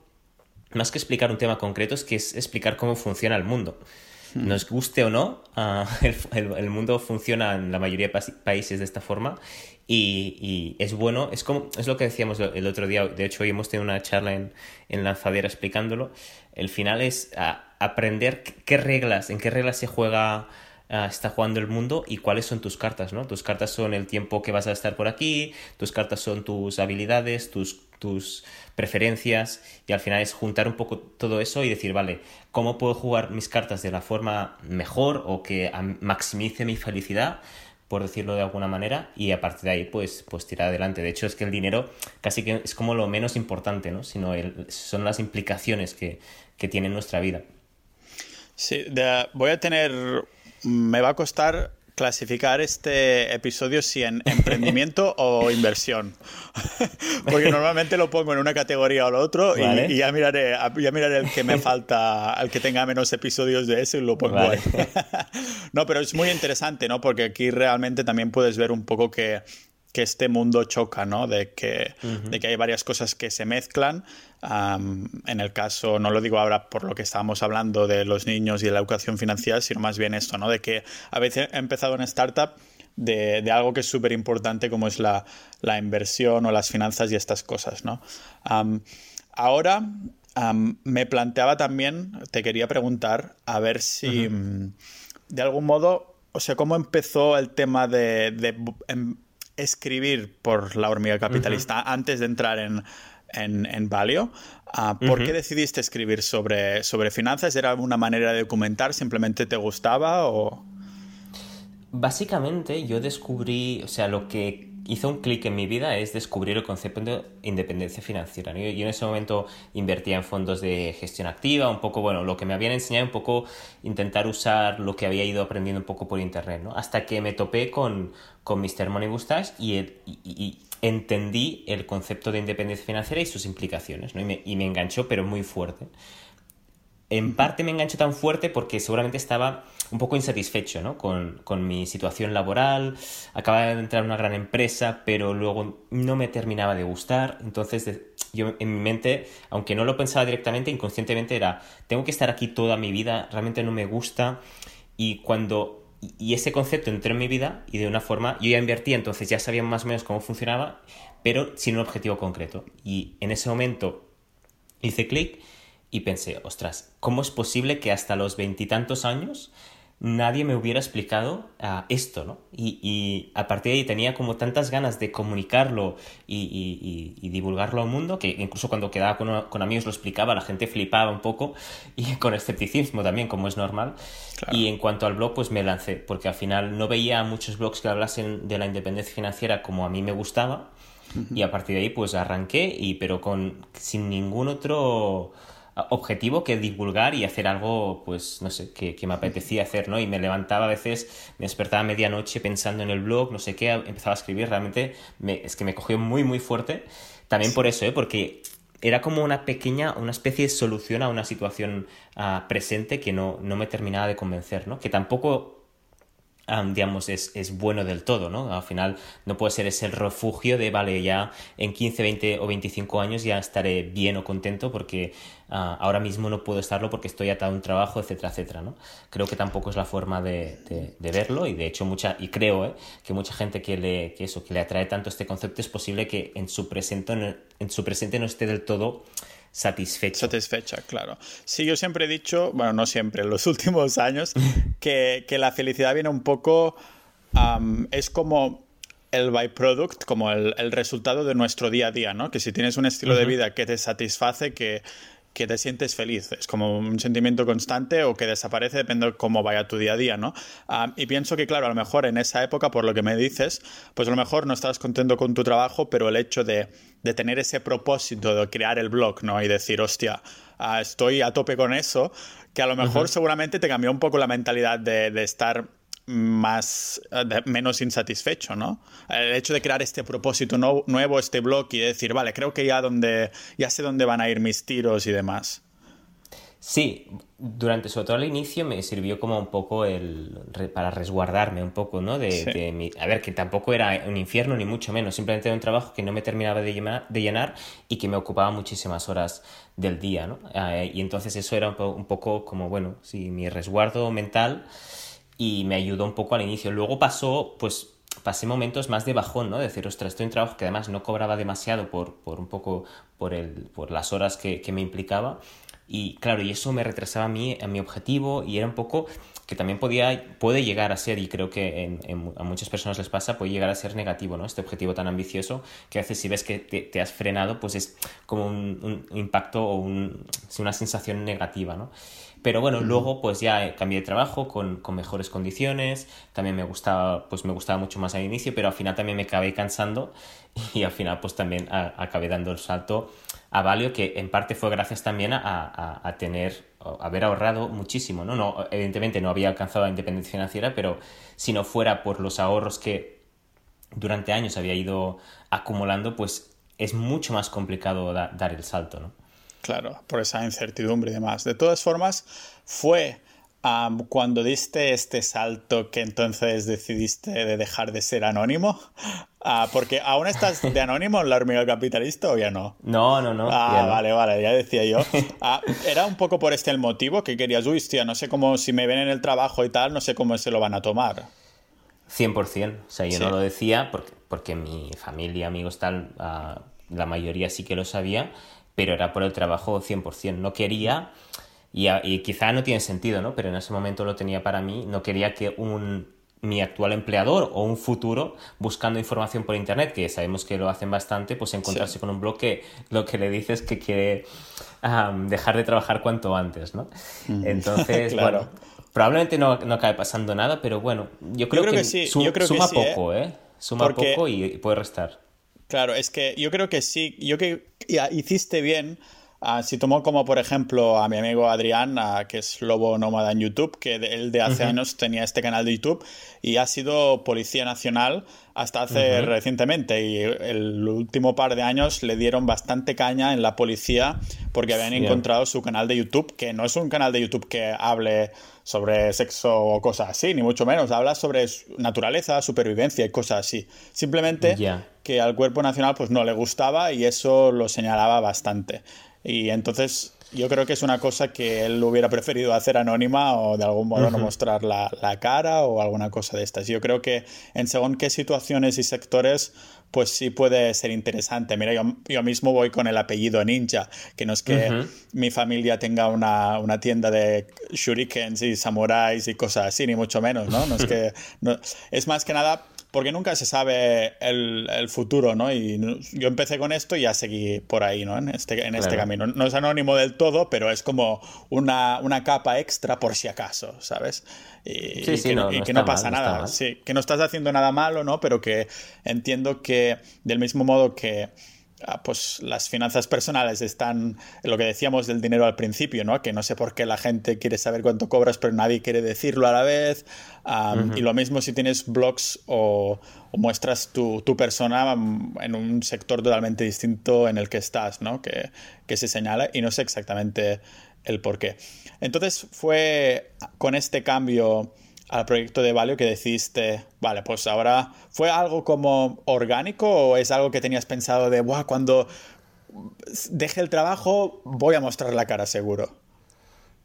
más que explicar un tema concreto, es que es explicar cómo funciona el mundo. Hmm. Nos guste o no, ah, [laughs] el, mundo funciona en la mayoría de países de esta forma y, es bueno, es como es lo que decíamos el otro día, de hecho hoy hemos tenido una charla en, en Lanzadera explicándolo, el final es aprender qué reglas, en qué reglas se juega ah, está jugando el mundo y cuáles son tus cartas, ¿no? Tus cartas son el tiempo que vas a estar por aquí, tus cartas son tus habilidades, tus, tus preferencias y al final es juntar un poco todo eso y decir, vale, ¿cómo puedo jugar mis cartas de la forma mejor o que maximice mi felicidad? por decirlo de alguna manera, y a partir de ahí, pues, pues tirar adelante. De hecho, es que el dinero casi que es como lo menos importante, ¿no? Sino son las implicaciones que, que tiene en nuestra vida. Sí, voy a tener. Me va a costar clasificar este episodio si en emprendimiento [laughs] o inversión. [laughs] Porque normalmente lo pongo en una categoría o la otro y, ya, miraré, ya miraré el que me falta, al que tenga menos episodios de eso y lo pongo ahí. [laughs] no, pero es muy interesante, ¿no? Porque aquí realmente también puedes ver un poco que que este mundo choca, ¿no? De que, de que hay varias cosas que se mezclan. en el caso, no lo digo ahora por lo que estábamos hablando de los niños y de la educación financiera, sino más bien esto, ¿no? De que a veces he empezado una startup de, de algo que es súper importante como es la, la, inversión o las finanzas y estas cosas, ¿no? ahora me planteaba también, te quería preguntar, a ver si mm, de algún modo, o sea, cómo empezó el tema de, de em, escribir por la hormiga capitalista antes de entrar en, en, Valio. Ah, ¿Por qué decidiste escribir sobre, sobre finanzas? ¿Era una manera de documentar? ¿Simplemente te gustaba o...? Básicamente yo descubrí, o sea, lo que hizo un clic en mi vida es descubrir el concepto de independencia financiera. Yo, en ese momento invertía en fondos de gestión activa, un poco, bueno, lo que me habían enseñado, un poco intentar usar lo que había ido aprendiendo un poco por internet, ¿no? Hasta que me topé con, con Mr. Money Mustache y, y, entendí el concepto de independencia financiera y sus implicaciones, ¿no? Y me, y me enganchó, pero muy fuerte. En parte me enganchó tan fuerte porque seguramente estaba un poco insatisfecho ¿no? con, con, mi situación laboral, acababa de entrar en una gran empresa, pero luego no me terminaba de gustar, entonces yo en mi mente, aunque no lo pensaba directamente, inconscientemente era, tengo que estar aquí toda mi vida, realmente no me gusta, y cuando... Y ese concepto entró en mi vida y de una forma, yo ya invertí, entonces ya sabía más o menos cómo funcionaba, pero sin un objetivo concreto. Y en ese momento hice clic y pensé, ostras, ¿cómo es posible que hasta los veintitantos años nadie me hubiera explicado uh, esto, ¿no? Y, y, a partir de ahí tenía como tantas ganas de comunicarlo y, y, y divulgarlo al mundo que incluso cuando quedaba con, con, amigos lo explicaba, la gente flipaba un poco y [laughs] con escepticismo también, como es normal. Claro. Y en cuanto al blog, pues me lancé, porque al final no veía muchos blogs que hablasen de la independencia financiera como a mí me gustaba. Uh -huh. Y a partir de ahí, pues arranqué, y, pero con, sin ningún otro objetivo que divulgar y hacer algo, pues, no sé, que, me apetecía hacer, ¿no? Y me levantaba a veces, me despertaba a medianoche pensando en el blog, no sé qué, empezaba a escribir, realmente me, es que me cogió muy, muy fuerte. También por eso, ¿eh? Porque era como una pequeña, una especie de solución a una situación uh, presente que no, no me terminaba de convencer, ¿no? Que tampoco digamos, es, es, bueno del todo, ¿no? Al final no puede ser ese refugio de, vale, ya en 15, 20 o 25 años ya estaré bien o contento porque uh, ahora mismo no puedo estarlo porque estoy atado a un trabajo, etcétera, etcétera, ¿no? Creo que tampoco es la forma de, de, de verlo y de hecho mucha, y creo ¿eh? que mucha gente que le, que eso, que le atrae tanto este concepto es posible que en su presente, en su presente no esté del todo satisfecho. Satisfecha, claro. Sí, yo siempre he dicho, bueno, no siempre, en los [laughs] últimos años, que, que la felicidad viene un poco, um, es como el byproduct, como el, el, resultado de nuestro día a día, ¿no? Que si tienes un estilo uh -huh. de vida que te satisface, que, que te sientes feliz. Es como un sentimiento constante o que desaparece, depende de cómo vaya tu día a día, ¿no? Um, y pienso que, claro, a lo mejor en esa época, por lo que me dices, pues a lo mejor no estás contento con tu trabajo, pero el hecho de, de tener ese propósito de crear el blog, ¿no? Y decir, hostia, uh, estoy a tope con eso, que a lo mejor uh -huh. seguramente te cambió un poco la mentalidad de, de estar más de, menos insatisfecho, ¿no? El hecho de crear este propósito no, nuevo, este blog y decir, vale, creo que ya donde ya sé dónde van a ir mis tiros y demás. Sí, durante sobre todo al inicio me sirvió como un poco el para resguardarme un poco, ¿no? De, sí. de mi, a ver, que tampoco era un infierno ni mucho menos, simplemente era un trabajo que no me terminaba de llenar, de llenar y que me ocupaba muchísimas horas del día, ¿no? Eh, y entonces eso era un, po un poco como, bueno, sí, mi resguardo mental y me ayudó un poco al inicio. Luego pasó, pues pasé momentos más de bajón, ¿no? De decir, ostras, estoy en trabajo que además no cobraba demasiado por, por un poco, por, el, por las horas que, que me implicaba. Y claro, y eso me retrasaba a mí, a mi objetivo y era un poco que también podía, puede llegar a ser, y creo que a muchas personas les pasa, puede llegar a ser negativo, ¿no? Este objetivo tan ambicioso que a veces si ves que te, has frenado, pues es como un, un impacto o un, una sensación negativa, ¿no? Pero bueno, luego pues ya cambié de trabajo con, con, mejores condiciones, también me gustaba, pues me gustaba mucho más al inicio, pero al final también me acabé cansando [laughs] y al final pues también a, acabé dando el salto a Valio, que en parte fue gracias también a, a, a tener, a haber ahorrado muchísimo, ¿no? ¿no? Evidentemente no había alcanzado la independencia financiera, pero si no fuera por los ahorros que durante años había ido acumulando, pues es mucho más complicado da, dar el salto, ¿no? Claro, por esa incertidumbre y demás. De todas formas, fue um, cuando diste este salto que entonces decidiste de dejar de ser anónimo. Uh, porque aún estás de anónimo en la hormiga capitalista o ya no? No, no, no. Ah, no. vale, vale, ya decía yo. Uh, [laughs] era un poco por este el motivo que querías, uy, hostia, no sé cómo, si me ven en el trabajo y tal, no sé cómo se lo van a tomar. 100%. O sea, yo sí. no lo decía porque, porque mi familia, amigos, tal, uh, la mayoría sí que lo sabía pero era por el trabajo 100%. No quería, y, y, quizá no tiene sentido, ¿no? Pero en ese momento lo tenía para mí, no quería que un, mi actual empleador o un futuro buscando información por internet, que sabemos que lo hacen bastante, pues encontrarse sí. con un blog que lo que le dices es que quiere um, dejar de trabajar cuanto antes, ¿no? [laughs] Entonces, claro. bueno, probablemente no, no acabe pasando nada, pero bueno, yo creo, yo creo que, que, sí. su, yo creo suma que sí, poco, ¿eh? ¿eh? Suma poco y puede restar. Claro, es que yo creo que sí, yo que hiciste bien Ah, si tomo como por ejemplo a mi amigo Adrián, que es Lobo Nómada en YouTube, que él de hace años tenía este canal de YouTube y ha sido policía nacional hasta hace recientemente. Y el último par de años le dieron bastante caña en la policía porque habían encontrado su canal de YouTube, que no es un canal de YouTube que hable sobre sexo o cosas así, ni mucho menos, habla sobre naturaleza, supervivencia y cosas así. Simplemente que al cuerpo nacional pues no le gustaba y eso lo señalaba bastante. Y entonces yo creo que es una cosa que él hubiera preferido hacer anónima o de algún modo no mostrar la, cara o alguna cosa de estas. Yo creo que en según qué situaciones y sectores, pues sí puede ser interesante. Mira, yo, yo mismo voy con el apellido Ninja, que no es que mi familia tenga una, una, tienda de shurikens y samuráis y cosas así, ni mucho menos, ¿no? no es [laughs] que... No, es más que nada porque nunca se sabe el, futuro, ¿no? Y yo empecé con esto y ya seguí por ahí, ¿no? En este, en este camino. No es anónimo del todo, pero es como una, capa extra por si acaso, ¿sabes? Y, sí, sí, que, no, y que no pasa nada. sí, que no estás haciendo nada malo, ¿no? Pero que entiendo que del mismo modo que Ah, pues las finanzas personales están, lo que decíamos del dinero al principio, ¿no? Que no sé por qué la gente quiere saber cuánto cobras, pero nadie quiere decirlo a la vez. Y lo mismo si tienes blogs o, muestras tu, persona en un sector totalmente distinto en el que estás, ¿no? Que, que se señala y no sé exactamente el por qué. Entonces fue con este cambio al proyecto de Valio que decidiste, vale, pues ahora, ¿fue algo como orgánico o es algo que tenías pensado de, Buah, cuando deje el trabajo voy a mostrar la cara seguro?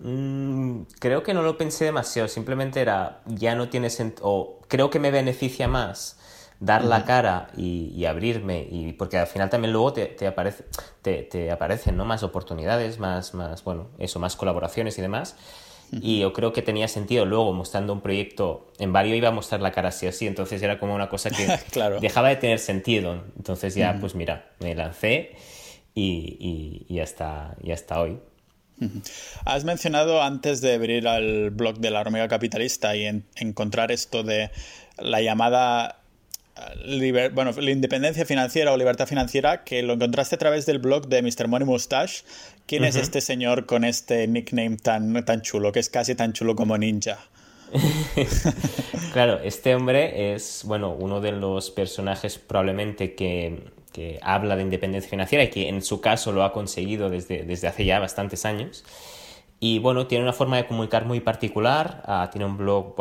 Mm, creo que no lo pensé demasiado, simplemente era, ya no tiene sentido, o creo que me beneficia más dar la cara y, abrirme, y porque al final también luego te, te, aparece, te, te aparecen ¿no? más oportunidades, más, más, bueno, eso, más colaboraciones y demás. Y yo creo que tenía sentido luego mostrando un proyecto en Vario iba a mostrar la cara así así, entonces era como una cosa que [laughs] dejaba de tener sentido. Entonces ya, pues mira, me lancé y, y, hasta, y hasta hoy. Has mencionado antes de abrir al blog de la hormiga capitalista y encontrar esto de la llamada bueno, la independencia financiera o libertad financiera, que lo encontraste a través del blog de Mr. Money Mustache. ¿Quién es este señor con este nickname tan, tan chulo, que es casi tan chulo como Ninja? [laughs] claro, este hombre es, bueno, uno de los personajes probablemente que, que, habla de independencia financiera y que en su caso lo ha conseguido desde, desde hace ya bastantes años. Y bueno, tiene una forma de comunicar muy particular. Ah, tiene un blog,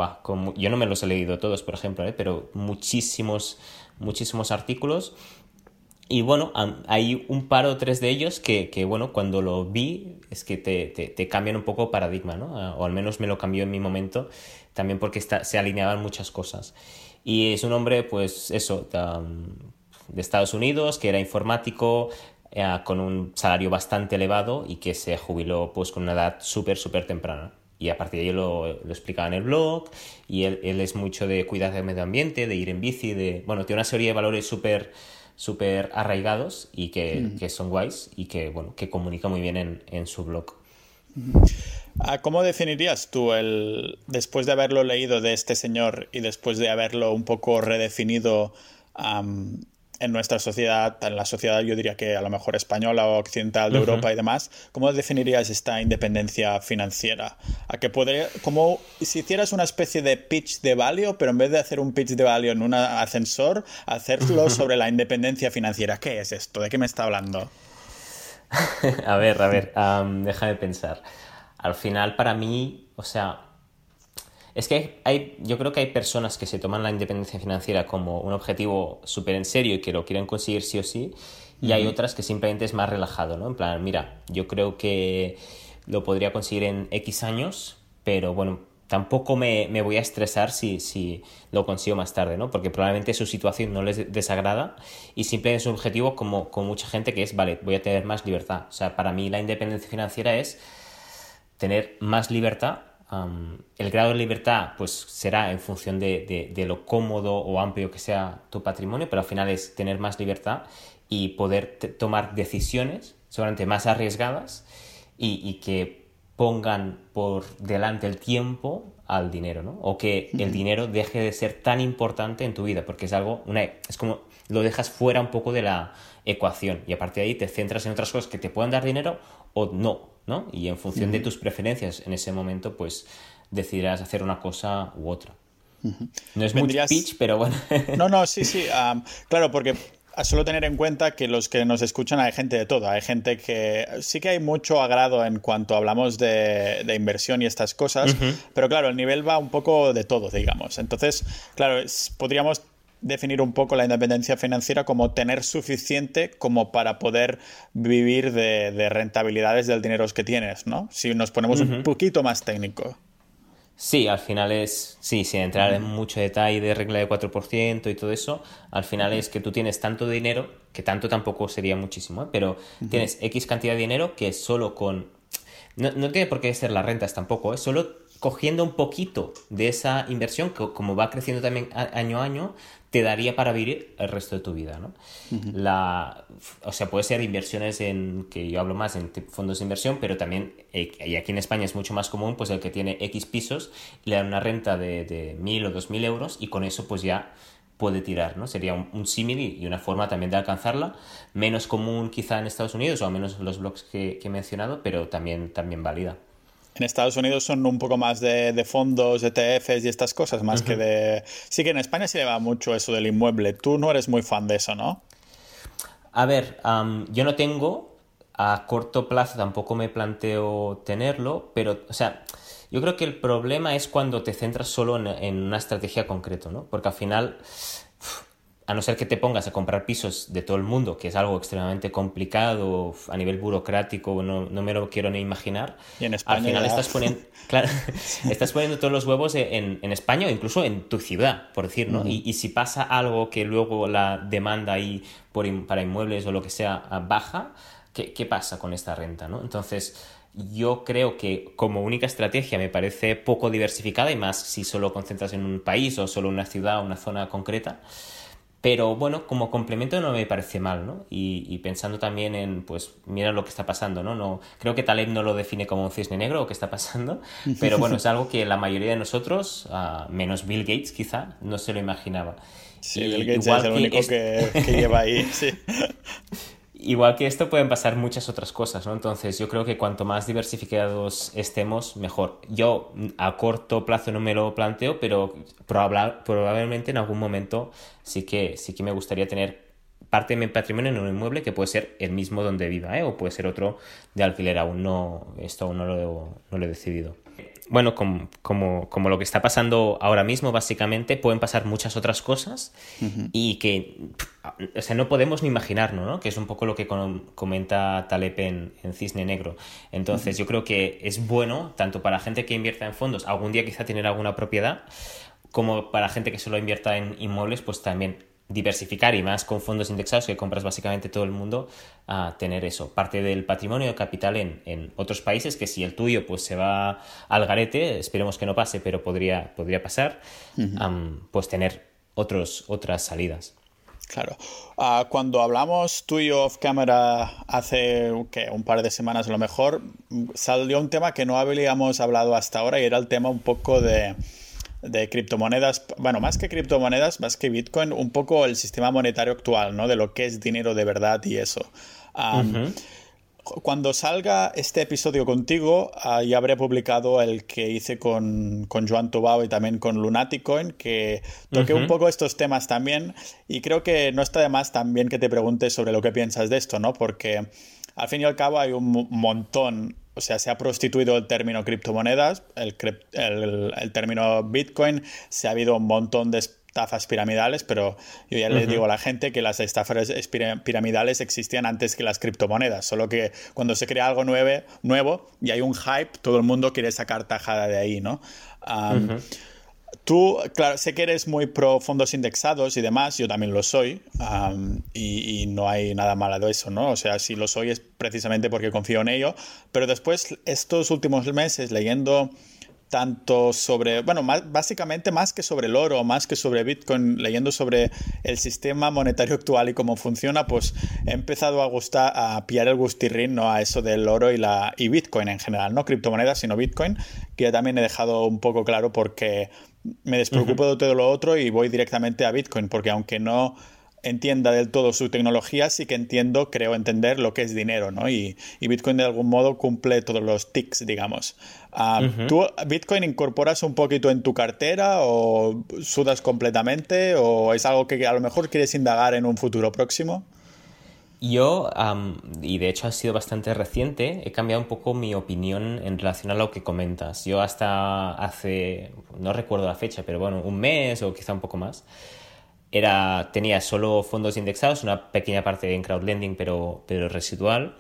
yo no me los he leído todos, por ejemplo, ¿eh? pero muchísimos, muchísimos artículos. Y bueno, hay un par o tres de ellos que, que bueno, cuando lo vi es que te, te, cambian un poco paradigma, ¿no? Ah, o al menos me lo cambió en mi momento, también porque está, se alineaban muchas cosas. Y es un hombre, pues eso, de Estados Unidos, que era informático, eh, con un salario bastante elevado y que se jubiló pues con una edad súper, súper temprana. Y a partir de ahí lo, lo explicaba en el blog y él, él, es mucho de cuidar del medio ambiente, de ir en bici, de... Bueno, tiene una serie de valores súper súper arraigados y que, mm. que, son guays y que, bueno, que comunica muy bien en, en su blog. Ah, ¿Cómo definirías tú el, después de haberlo leído de este señor y después de haberlo un poco redefinido en nuestra sociedad, en la sociedad yo diría que a lo mejor española o occidental de Europa y demás, ¿cómo definirías esta independencia financiera? ¿A qué podría, como si hicieras una especie de pitch de value, pero en vez de hacer un pitch de value en un ascensor, hacerlo sobre la independencia financiera? ¿Qué es esto? ¿De qué me está hablando? [laughs] a ver, a ver, déjame pensar. Al final, para mí, o sea, es que hay, yo creo que hay personas que se toman la independencia financiera como un objetivo súper en serio y que lo quieren conseguir sí o sí, y hay otras que simplemente es más relajado, ¿no? En plan, mira, yo creo que lo podría conseguir en X años, pero bueno, tampoco me, me, voy a estresar si, si, lo consigo más tarde, ¿no? Porque probablemente su situación no les desagrada y simplemente es un objetivo como con mucha gente que es, vale, voy a tener más libertad. O sea, para mí la independencia financiera es tener más libertad el grado de libertad pues será en función de, lo cómodo o amplio que sea tu patrimonio, pero al final es tener más libertad y poder tomar decisiones seguramente más arriesgadas y, que pongan por delante el tiempo al dinero, ¿no? O que el dinero deje de ser tan importante en tu vida, porque es algo, una, es como lo dejas fuera un poco de la ecuación y a partir de ahí te centras en otras cosas que te puedan dar dinero o no, ¿no? Y en función de tus preferencias en ese momento, pues decidirás hacer una cosa u otra. No es mucho pitch, pero bueno. [laughs] no, no, sí, sí. claro, porque solo tener en cuenta que los que nos escuchan hay gente de todo. Hay gente que sí que hay mucho agrado en cuanto hablamos de, inversión y estas cosas, pero claro, el nivel va un poco de todo, digamos. Entonces, claro, podríamos definir un poco la independencia financiera como tener suficiente como para poder vivir de, rentabilidades del dinero que tienes, ¿no? Si nos ponemos un poquito más técnico. Sí, al final es, sí, sin entrar en mucho detalle de regla de 4% y todo eso, al final es que tú tienes tanto dinero, que tanto tampoco sería muchísimo, ¿eh? pero tienes X cantidad de dinero que solo con... No, no tiene por qué ser las rentas tampoco, es ¿eh? solo cogiendo un poquito de esa inversión, que como va creciendo también año a año, te daría para vivir el resto de tu vida, ¿no? la, o sea, puede ser inversiones en, que yo hablo más en fondos de inversión, pero también, eh, y aquí en España es mucho más común, pues el que tiene X pisos, le dan una renta de, de 1.000 o 2.000 euros y con eso pues ya puede tirar, ¿no? Sería un, símil y una forma también de alcanzarla, menos común quizá en Estados Unidos o al menos los blogs que, que he mencionado, pero también, también válida en Estados Unidos son un poco más de, de fondos, ETFs y estas cosas, más que de... Sí que en España se lleva mucho eso del inmueble. Tú no eres muy fan de eso, ¿no? A ver, yo no tengo, a corto plazo tampoco me planteo tenerlo, pero, o sea, yo creo que el problema es cuando te centras solo en, en una estrategia concreta, ¿no? Porque al final a no ser que te pongas a comprar pisos de todo el mundo, que es algo extremadamente complicado a nivel burocrático, no, me lo quiero ni imaginar. Y en España al final estás [laughs] poniendo, claro, estás poniendo todos los huevos en, España o incluso en tu ciudad, por decir, ¿no? y, si pasa algo que luego la demanda ahí por, para inmuebles o lo que sea baja, ¿qué, ¿qué, pasa con esta renta, ¿no? Entonces, yo creo que como única estrategia me parece poco diversificada y más si solo concentras en un país o solo una ciudad o una zona concreta. Pero bueno, como complemento no me parece mal, ¿no? Y, pensando también en, pues, mira lo que está pasando, ¿no? no creo que Taleb no lo define como un cisne negro o qué está pasando, [laughs] pero bueno, es algo que la mayoría de nosotros, ah, menos Bill Gates quizá, no se lo imaginaba. Sí, Bill Gates es el único que, que lleva ahí, sí. [laughs] Igual que esto pueden pasar muchas otras cosas, ¿no? Entonces yo creo que cuanto más diversificados estemos, mejor. Yo a corto plazo no me lo planteo, pero probablemente en algún momento sí que, sí que me gustaría tener parte de mi patrimonio en un inmueble que puede ser el mismo donde viva, ¿eh? O puede ser otro de alquiler, aún no, esto aún no lo, no lo he decidido bueno, como, como, lo que está pasando ahora mismo, básicamente, pueden pasar muchas otras cosas y que, o sea, no podemos ni imaginarnos, ¿no? Que es un poco lo que comenta Taleb en, Cisne Negro. Entonces, yo creo que es bueno, tanto para gente que invierta en fondos, algún día quizá tener alguna propiedad, como para gente que solo invierta en inmuebles, pues también diversificar y más con fondos indexados que compras básicamente todo el mundo a tener eso, parte del patrimonio de capital en, otros países que si el tuyo pues se va al garete, esperemos que no pase, pero podría, podría pasar, pues tener otros, otras salidas. Claro. Ah, cuando hablamos tú y yo off camera hace un par de semanas a lo mejor, salió un tema que no habíamos hablado hasta ahora y era el tema un poco de de criptomonedas, bueno, más que criptomonedas, más que Bitcoin, un poco el sistema monetario actual, ¿no? De lo que es dinero de verdad y eso. Cuando salga este episodio contigo, uh, ya habré publicado el que hice con, con Joan Tobao y también con Lunaticoin, que toqué un poco estos temas también. Y creo que no está de más también que te preguntes sobre lo que piensas de esto, ¿no? Porque al fin y al cabo hay un montón o sea, se ha prostituido el término criptomonedas, el, el, término Bitcoin, se ha habido un montón de estafas piramidales, pero yo ya le digo a la gente que las estafas piramidales existían antes que las criptomonedas, solo que cuando se crea algo nuevo, nuevo y hay un hype, todo el mundo quiere sacar tajada de ahí, ¿no? Tú, claro, sé que eres muy pro fondos indexados y demás, yo también lo soy, y, no hay nada malo de eso, ¿no? O sea, si lo soy es precisamente porque confío en ello, pero después, estos últimos meses, leyendo tanto sobre, bueno, más, básicamente más que sobre el oro, más que sobre Bitcoin, leyendo sobre el sistema monetario actual y cómo funciona, pues he empezado a gustar, a pillar el gustirrín, ¿no? A eso del oro y la y Bitcoin en general, no criptomonedas, sino Bitcoin, que ya también he dejado un poco claro porque me despreocupo de todo lo otro y voy directamente a Bitcoin, porque aunque no entienda del todo su tecnología, sí que entiendo, creo entender lo que es dinero, ¿no? Y, Bitcoin de algún modo cumple todos los tics, digamos. Ah, ¿Tú Bitcoin incorporas un poquito en tu cartera o sudas completamente o es algo que a lo mejor quieres indagar en un futuro próximo? Yo, y de hecho ha sido bastante reciente, he cambiado un poco mi opinión en relación a lo que comentas. Yo hasta hace, no recuerdo la fecha, pero bueno, un mes o quizá un poco más, era, tenía solo fondos indexados, una pequeña parte en crowdlending, pero, pero residual.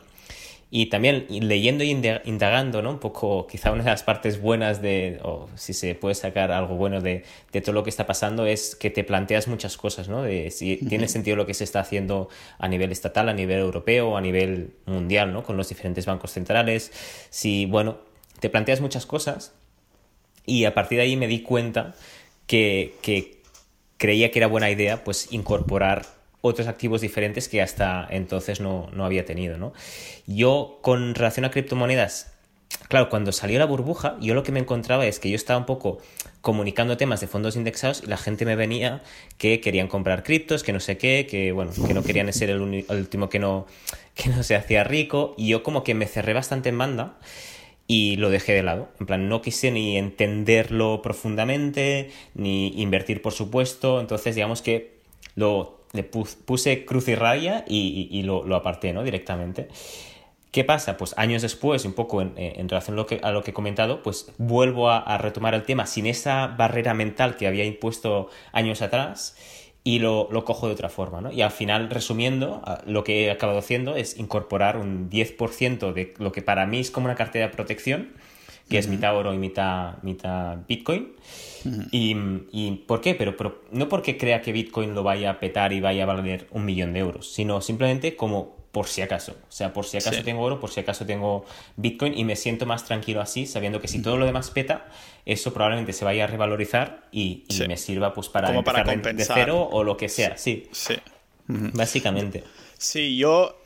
Y también leyendo y indagando, ¿no? Un poco, quizá una de las partes buenas de, o si se puede sacar algo bueno de, de, todo lo que está pasando, es que te planteas muchas cosas, ¿no? De si tiene sentido lo que se está haciendo a nivel estatal, a nivel europeo, a nivel mundial, ¿no? Con los diferentes bancos centrales. Si, bueno, te planteas muchas cosas y a partir de ahí me di cuenta que, que creía que era buena idea, pues, incorporar otros activos diferentes que hasta entonces no, había tenido, ¿no? Yo, con relación a criptomonedas, claro, cuando salió la burbuja, yo lo que me encontraba es que yo estaba un poco comunicando temas de fondos indexados y la gente me venía que querían comprar criptos, que no sé qué, que bueno, que no querían ser el, último que no, que no se hacía rico y yo como que me cerré bastante en banda y lo dejé de lado. En plan, no quise ni entenderlo profundamente, ni invertir por supuesto, entonces digamos que lo le puse cruz y raya y, lo, aparté, ¿no? Directamente. ¿Qué pasa? Pues años después, un poco en, relación a lo, que, a lo, que, he comentado, pues vuelvo a, retomar el tema sin esa barrera mental que había impuesto años atrás y lo, lo cojo de otra forma, ¿no? Y al final, resumiendo, lo que he acabado haciendo es incorporar un 10% de lo que para mí es como una cartera de protección, que es mitad oro y mitad, mitad Bitcoin. Y, y, por qué? Pero, pero, no porque crea que Bitcoin lo vaya a petar y vaya a valer un millón de euros, sino simplemente como por si acaso. O sea, por si acaso tengo oro, por si acaso tengo Bitcoin y me siento más tranquilo así, sabiendo que si todo lo demás peta, eso probablemente se vaya a revalorizar y, me sirva pues para, como para de cero o lo que sea. Sí. Sí. Básicamente. Sí, yo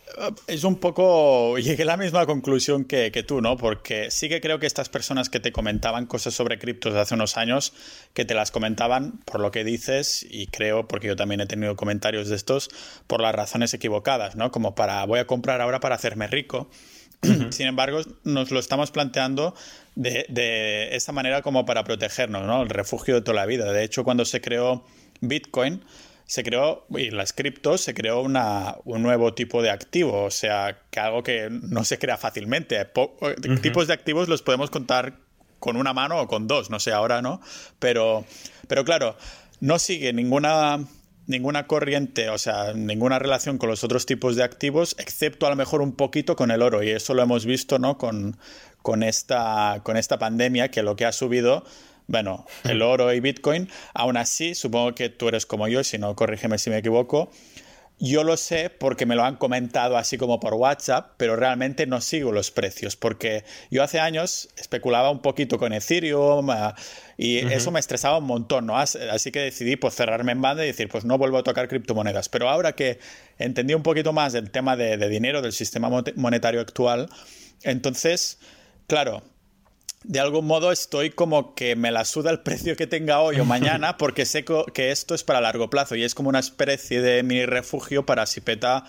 es un poco. [laughs] Llegué a la misma conclusión que, tú, ¿no? Porque sí que creo que estas personas que te comentaban cosas sobre criptos de hace unos años, que te las comentaban por lo que dices, y creo, porque yo también he tenido comentarios de estos, por las razones equivocadas, ¿no? Como para voy a comprar ahora para hacerme rico. Sin embargo, nos lo estamos planteando de, de esa manera como para protegernos, ¿no? El refugio de toda la vida. De hecho, cuando se creó Bitcoin, se creó, y las criptos, se creó una, un nuevo tipo de activo, o sea, que algo que no se crea fácilmente. Tipos de activos los podemos contar con una mano o con dos, no sé ahora, ¿no? Pero, pero claro, no sigue ninguna, ninguna corriente, o sea, ninguna relación con los otros tipos de activos, excepto a lo mejor un poquito con el oro, y eso lo hemos visto, ¿no? Con, con, esta, con esta pandemia, que lo que ha subido bueno, el oro y Bitcoin. Aún así, supongo que tú eres como yo, si no, corrígeme si me equivoco. Yo lo sé porque me lo han comentado así como por WhatsApp, pero realmente no sigo los precios porque yo hace años especulaba un poquito con Ethereum ah, y eso me estresaba un montón, ¿no? Así que decidí pues cerrarme en banda y decir pues no vuelvo a tocar criptomonedas. Pero ahora que entendí un poquito más del tema de dinero, del sistema monetario actual, entonces, claro, de algún modo estoy como que me la suda el [laughs] precio que tenga hoy o mañana porque sé que esto es para largo plazo y es como una especie de mini refugio para si peta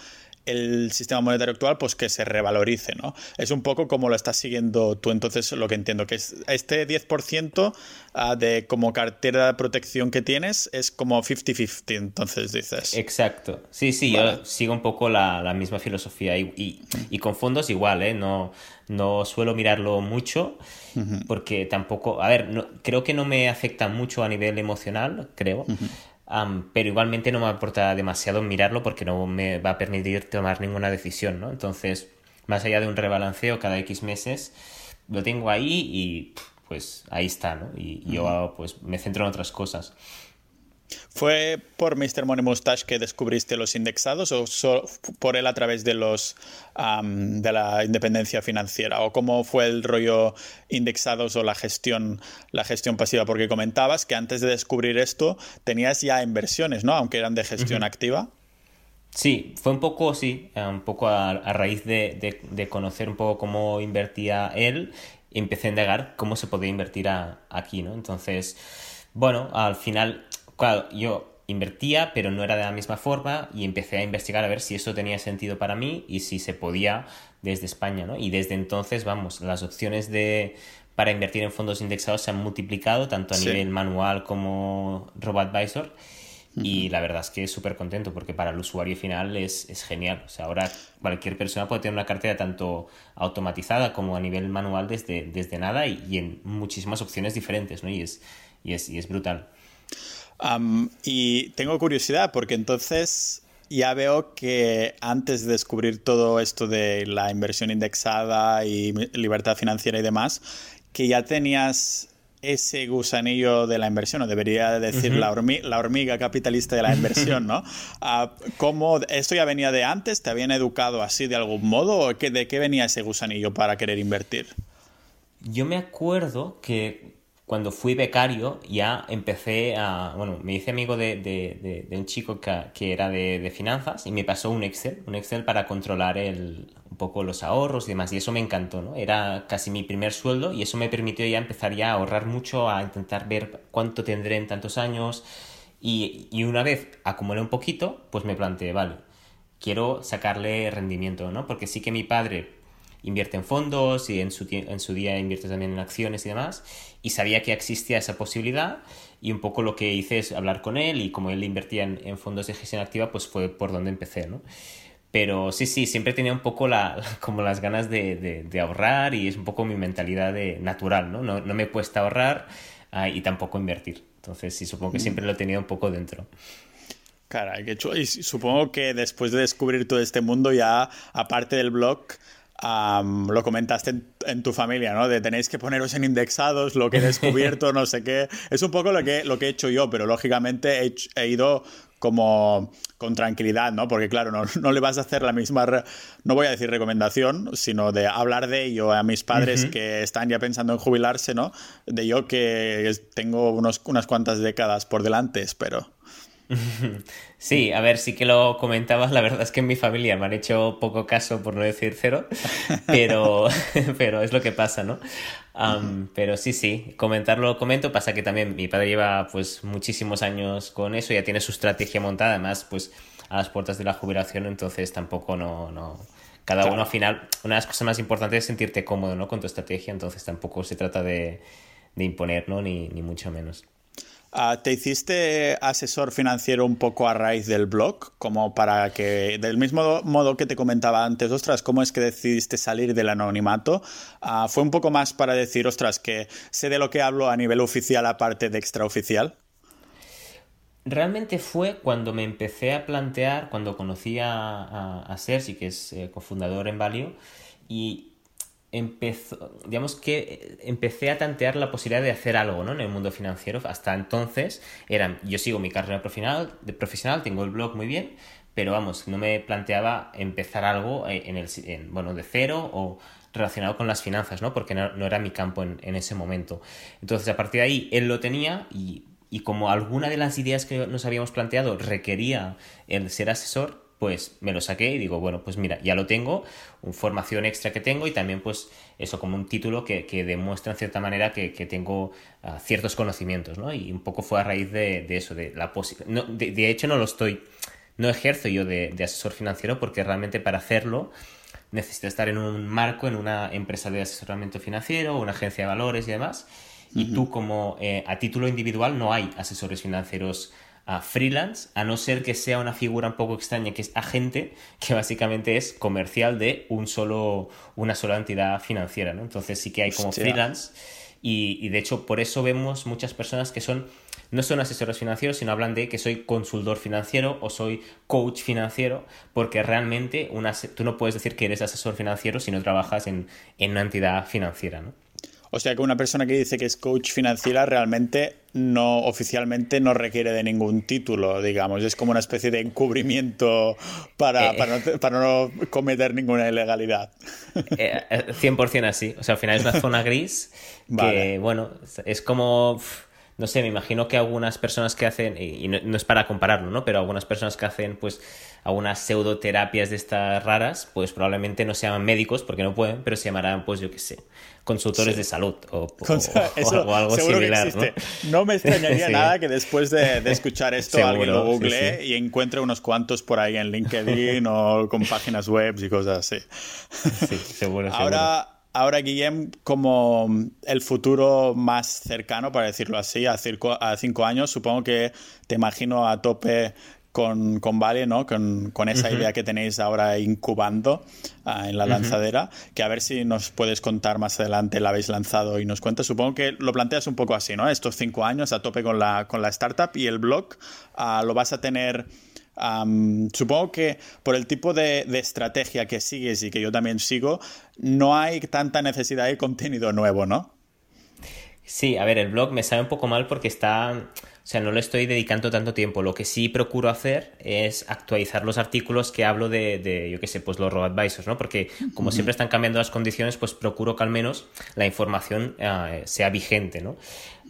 el sistema monetario actual, pues que se revalorice, ¿no? Es un poco como lo estás siguiendo tú, entonces lo que entiendo, que es este 10% ah, de como cartera de protección que tienes es como 50-50, entonces dices. Exacto, sí, sí, yo sigo un poco la, misma filosofía y, y, con fondos igual, ¿eh? No, no suelo mirarlo mucho porque tampoco, a ver, no, creo que no me afecta mucho a nivel emocional, creo pero igualmente no me aporta demasiado mirarlo porque no me va a permitir tomar ninguna decisión, ¿no? Entonces, más allá de un rebalanceo cada X meses, lo tengo ahí y pues ahí está, ¿no? Y yo pues me centro en otras cosas. ¿Fue por Mr. Money Mustache que descubriste los indexados o por él a través de los de la independencia financiera? ¿O cómo fue el rollo indexados o la gestión, la gestión pasiva? Porque comentabas que antes de descubrir esto tenías ya inversiones, ¿no? Aunque eran de gestión activa. Sí, fue un poco, sí, un poco a, raíz de, de, conocer un poco cómo invertía él, empecé a indagar cómo se podía invertir aquí, ¿no? Entonces, bueno, al final claro, yo invertía, pero no era de la misma forma y empecé a investigar a ver si eso tenía sentido para mí y si se podía desde España, ¿no? Y desde entonces, vamos, las opciones de para invertir en fondos indexados se han multiplicado tanto a nivel manual como RoboAdvisor y la verdad es que es súper contento porque para el usuario final es, es, genial. O sea, ahora cualquier persona puede tener una cartera tanto automatizada como a nivel manual desde, desde nada y, en muchísimas opciones diferentes, ¿no? Y es, y es, y es brutal y tengo curiosidad porque entonces ya veo que antes de descubrir todo esto de la inversión indexada y libertad financiera y demás, que ya tenías ese gusanillo de la inversión, o debería decir la, hormiga, capitalista de la inversión, ¿no? [laughs] Ah, ¿Cómo esto ya venía de antes? ¿Te habían educado así de algún modo? ¿O de qué venía ese gusanillo para querer invertir? Yo me acuerdo que cuando fui becario ya empecé a, bueno, me hice amigo de, de, un chico que, que era de, finanzas y me pasó un Excel, un Excel para controlar el, un poco los ahorros y demás y eso me encantó, ¿no? Era casi mi primer sueldo y eso me permitió ya empezar ya a ahorrar mucho, a intentar ver cuánto tendré en tantos años y, y una vez acumulé un poquito, pues me planteé, vale, quiero sacarle rendimiento, ¿no? Porque sí que mi padre invierte en fondos y su, en su día invierte también en acciones y demás. Y sabía que existía esa posibilidad y un poco lo que hice es hablar con él y como él invertía en, fondos de gestión activa, pues fue por donde empecé, ¿no? Pero sí, sí, siempre tenía un poco la, [laughs] como las ganas de, de, ahorrar y es un poco mi mentalidad de, natural, ¿no? ¿no? No me cuesta ahorrar ah, y tampoco invertir. Entonces sí, supongo que siempre lo tenía un poco dentro. Caray, qué chulo. Y supongo que después de descubrir todo este mundo ya, aparte del blog, lo comentaste en, tu familia, ¿no? De tenéis que poneros en indexados, lo que he descubierto, no sé qué. Es un poco lo que, lo que he hecho yo, pero lógicamente he, ido como con tranquilidad, ¿no? Porque claro, no, no, le vas a hacer la misma, no voy a decir recomendación, sino de hablar de ello a mis padres que están ya pensando en jubilarse, ¿no? De yo que tengo unos, unas cuantas décadas por delante, espero. Sí, a ver, sí que lo comentabas. La verdad es que en mi familia me han hecho poco caso, por no decir cero, pero, [laughs] pero es lo que pasa, ¿no? pero sí, sí, comentarlo lo comento. Pasa que también mi padre lleva pues muchísimos años con eso, ya tiene su estrategia montada, además, pues a las puertas de la jubilación, entonces tampoco no. no... Cada uno al final, una de las cosas más importantes es sentirte cómodo ¿no? con tu estrategia, entonces tampoco se trata de, de imponer, ¿no? ni, ni mucho menos. Ah, ¿Te hiciste asesor financiero un poco a raíz del blog? Como para que, del mismo modo que te comentaba antes, ostras, ¿cómo es que decidiste salir del anonimato? Ah, ¿Fue un poco más para decir, ostras, que sé de lo que hablo a nivel oficial aparte de extraoficial? Realmente fue cuando me empecé a plantear, cuando conocí a, a, Sergi, que es eh, cofundador en Valio, y empezó, digamos que empecé a tantear la posibilidad de hacer algo ¿no? en el mundo financiero. Hasta entonces eran, yo sigo mi carrera profesional, de profesional, tengo el blog muy bien, pero vamos, no me planteaba empezar algo eh, en el, bueno, de cero o relacionado con las finanzas, ¿no? Porque no, era mi campo en, en, ese momento. Entonces, a partir de ahí, él lo tenía y, y como alguna de las ideas que nos habíamos planteado requería el ser asesor, pues me lo saqué y digo, bueno, pues mira, ya lo tengo, una formación extra que tengo y también pues eso como un título que, demuestra en cierta manera que, tengo ah, ciertos conocimientos, ¿no? Y un poco fue a raíz de, eso, de la no, de, hecho no lo estoy, no ejerzo yo de, asesor financiero porque realmente para hacerlo necesito estar en un marco, en una empresa de asesoramiento financiero, una agencia de valores y demás. Y tú como eh, a título individual no hay asesores financieros a freelance, a no ser que sea una figura un poco extraña que es agente, que básicamente es comercial de un solo, una sola entidad financiera, ¿no? Entonces sí que hay como freelance y, de hecho por eso vemos muchas personas que son no son asesores financieros, sino hablan de que soy consultor financiero o soy coach financiero, porque realmente una, tú no puedes decir que eres asesor financiero si no trabajas en, en una entidad financiera, ¿no? O sea que una persona que dice que es coach financiera realmente no oficialmente no requiere de ningún título, digamos. Es como una especie de encubrimiento para, eh, para, no, cometer ninguna ilegalidad. 100% eh, así. O sea, al final es una zona gris [laughs] que, bueno, es como no sé, me imagino que algunas personas que hacen, y no, es para compararlo, ¿no? Pero algunas personas que hacen, pues, algunas pseudoterapias de estas raras, pues probablemente no se llaman médicos porque no pueden, pero se llamarán, pues, yo qué sé, consultores de salud o, [laughs] [laughs] algo similar. ¿no? ¿no? me extrañaría [laughs] nada que después de, escuchar esto alguien lo google y encuentre unos cuantos por ahí en LinkedIn o con páginas web y cosas así. Sí, seguro. Ahora ahora, Guillem, como el futuro más cercano, para decirlo así, a, cinco, años, supongo que te imagino a tope con, con Vale, ¿no? Con, esa idea que tenéis ahora incubando ah, en la lanzadera, que a ver si nos puedes contar más adelante, la habéis lanzado y nos cuentas. Supongo que lo planteas un poco así, ¿no? Estos cinco años a tope con la, con la startup y el blog ah, lo vas a tener supongo que por el tipo de, estrategia que sigues y que yo también sigo, no hay tanta necesidad de contenido nuevo, ¿no? Sí, a ver, el blog me sabe un poco mal porque está o sea, no le estoy dedicando tanto tiempo. Lo que sí procuro hacer es actualizar los artículos que hablo de, de yo qué sé, pues los robo-advisors, ¿no? Porque como siempre están cambiando las condiciones, pues procuro que al menos la información eh, sea vigente, ¿no?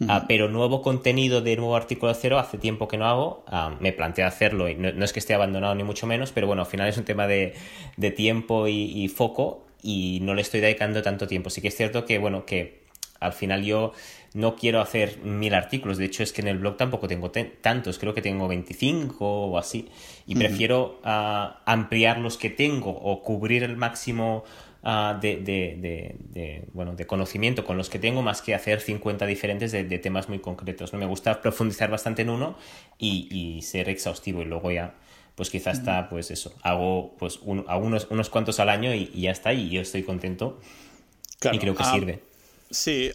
Ah, pero nuevo contenido de nuevo artículo cero hace tiempo que no hago. Ah, me planteé hacerlo y no, es que esté abandonado ni mucho menos, pero bueno, al final es un tema de, de tiempo y, y foco y no le estoy dedicando tanto tiempo. Sí que es cierto que, bueno, que al final yo no quiero hacer mil artículos. De hecho, es que en el blog tampoco tengo tantos, creo que tengo 25 o así. Y prefiero ah, ampliar los que tengo o cubrir el máximo ah, de, bueno, de conocimiento con los que tengo más que hacer 50 diferentes de, temas muy concretos. ¿no? Me gusta profundizar bastante en uno y, ser exhaustivo y luego ya pues quizás está, pues eso, hago pues unos, unos cuantos al año y, ya está, y yo estoy contento y creo que ah, sirve. Sí,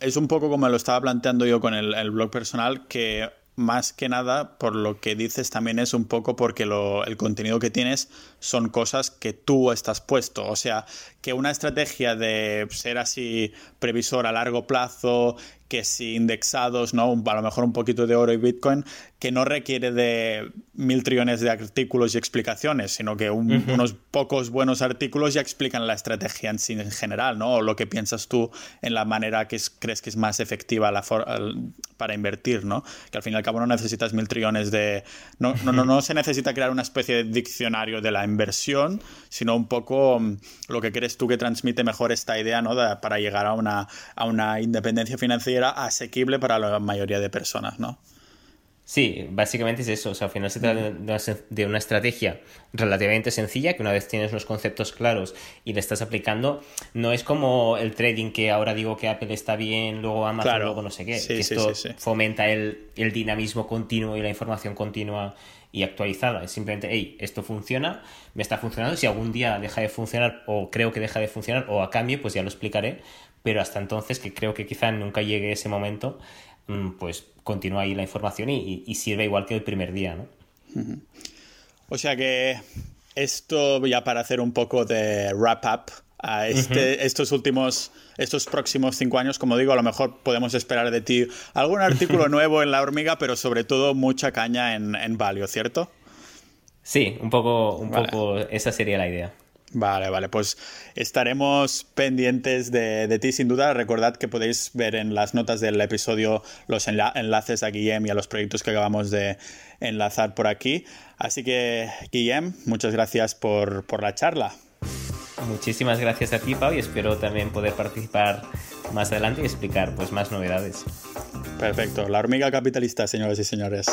es un poco como lo estaba planteando yo con el, blog personal, que más que nada, por lo que dices, también es un poco porque el contenido que tienes son cosas que tú estás puesto. O sea, que una estrategia de ser así previsor a largo plazo que si indexados, ¿no? A lo mejor un poquito de oro y Bitcoin, que no requiere de mil trillones de artículos y explicaciones, sino que unos pocos buenos artículos ya explican la estrategia en sí en general, ¿no? O lo que piensas tú en la manera que crees que es más efectiva la para invertir, ¿no? Que al fin y al cabo no necesitas mil trillones de... No, no, no, no se necesita crear una especie de diccionario de la inversión, sino un poco mm, lo que crees tú que transmite mejor esta idea, ¿no? para llegar a una, a una independencia financiera era asequible para la mayoría de personas, ¿no? Sí, básicamente es eso. O sea, al final se trata de una, estrategia relativamente sencilla, que una vez tienes los conceptos claros y le estás aplicando, no es como el trading que ahora digo que Apple está bien, luego Amazon, luego no sé qué. esto fomenta el, el, dinamismo continuo y la información continua y actualizada. Es simplemente, hey, esto funciona, me está funcionando. Si algún día deja de funcionar o creo que deja de funcionar o a cambio, pues ya lo explicaré pero hasta entonces, que creo que quizá nunca llegue ese momento, mm, pues continúa ahí la información y, sirve igual que el primer día, ¿no? O sea que esto ya para hacer un poco de wrap up a este, estos últimos, estos próximos cinco años, como digo, a lo mejor podemos esperar de ti algún artículo [laughs] nuevo en La Hormiga, pero sobre todo mucha caña en, en Valio, ¿cierto? Sí, un poco, un poco esa sería la idea. Vale, vale, pues estaremos pendientes de, ti sin duda. Recordad que podéis ver en las notas del episodio los enlaces a Guillem y a los proyectos que acabamos de enlazar por aquí. Así que, Guillem, muchas gracias por, por la charla. Muchísimas gracias a ti, Pau, y espero también poder participar más adelante y explicar pues, más novedades. Perfecto. La hormiga capitalista, señores y señores.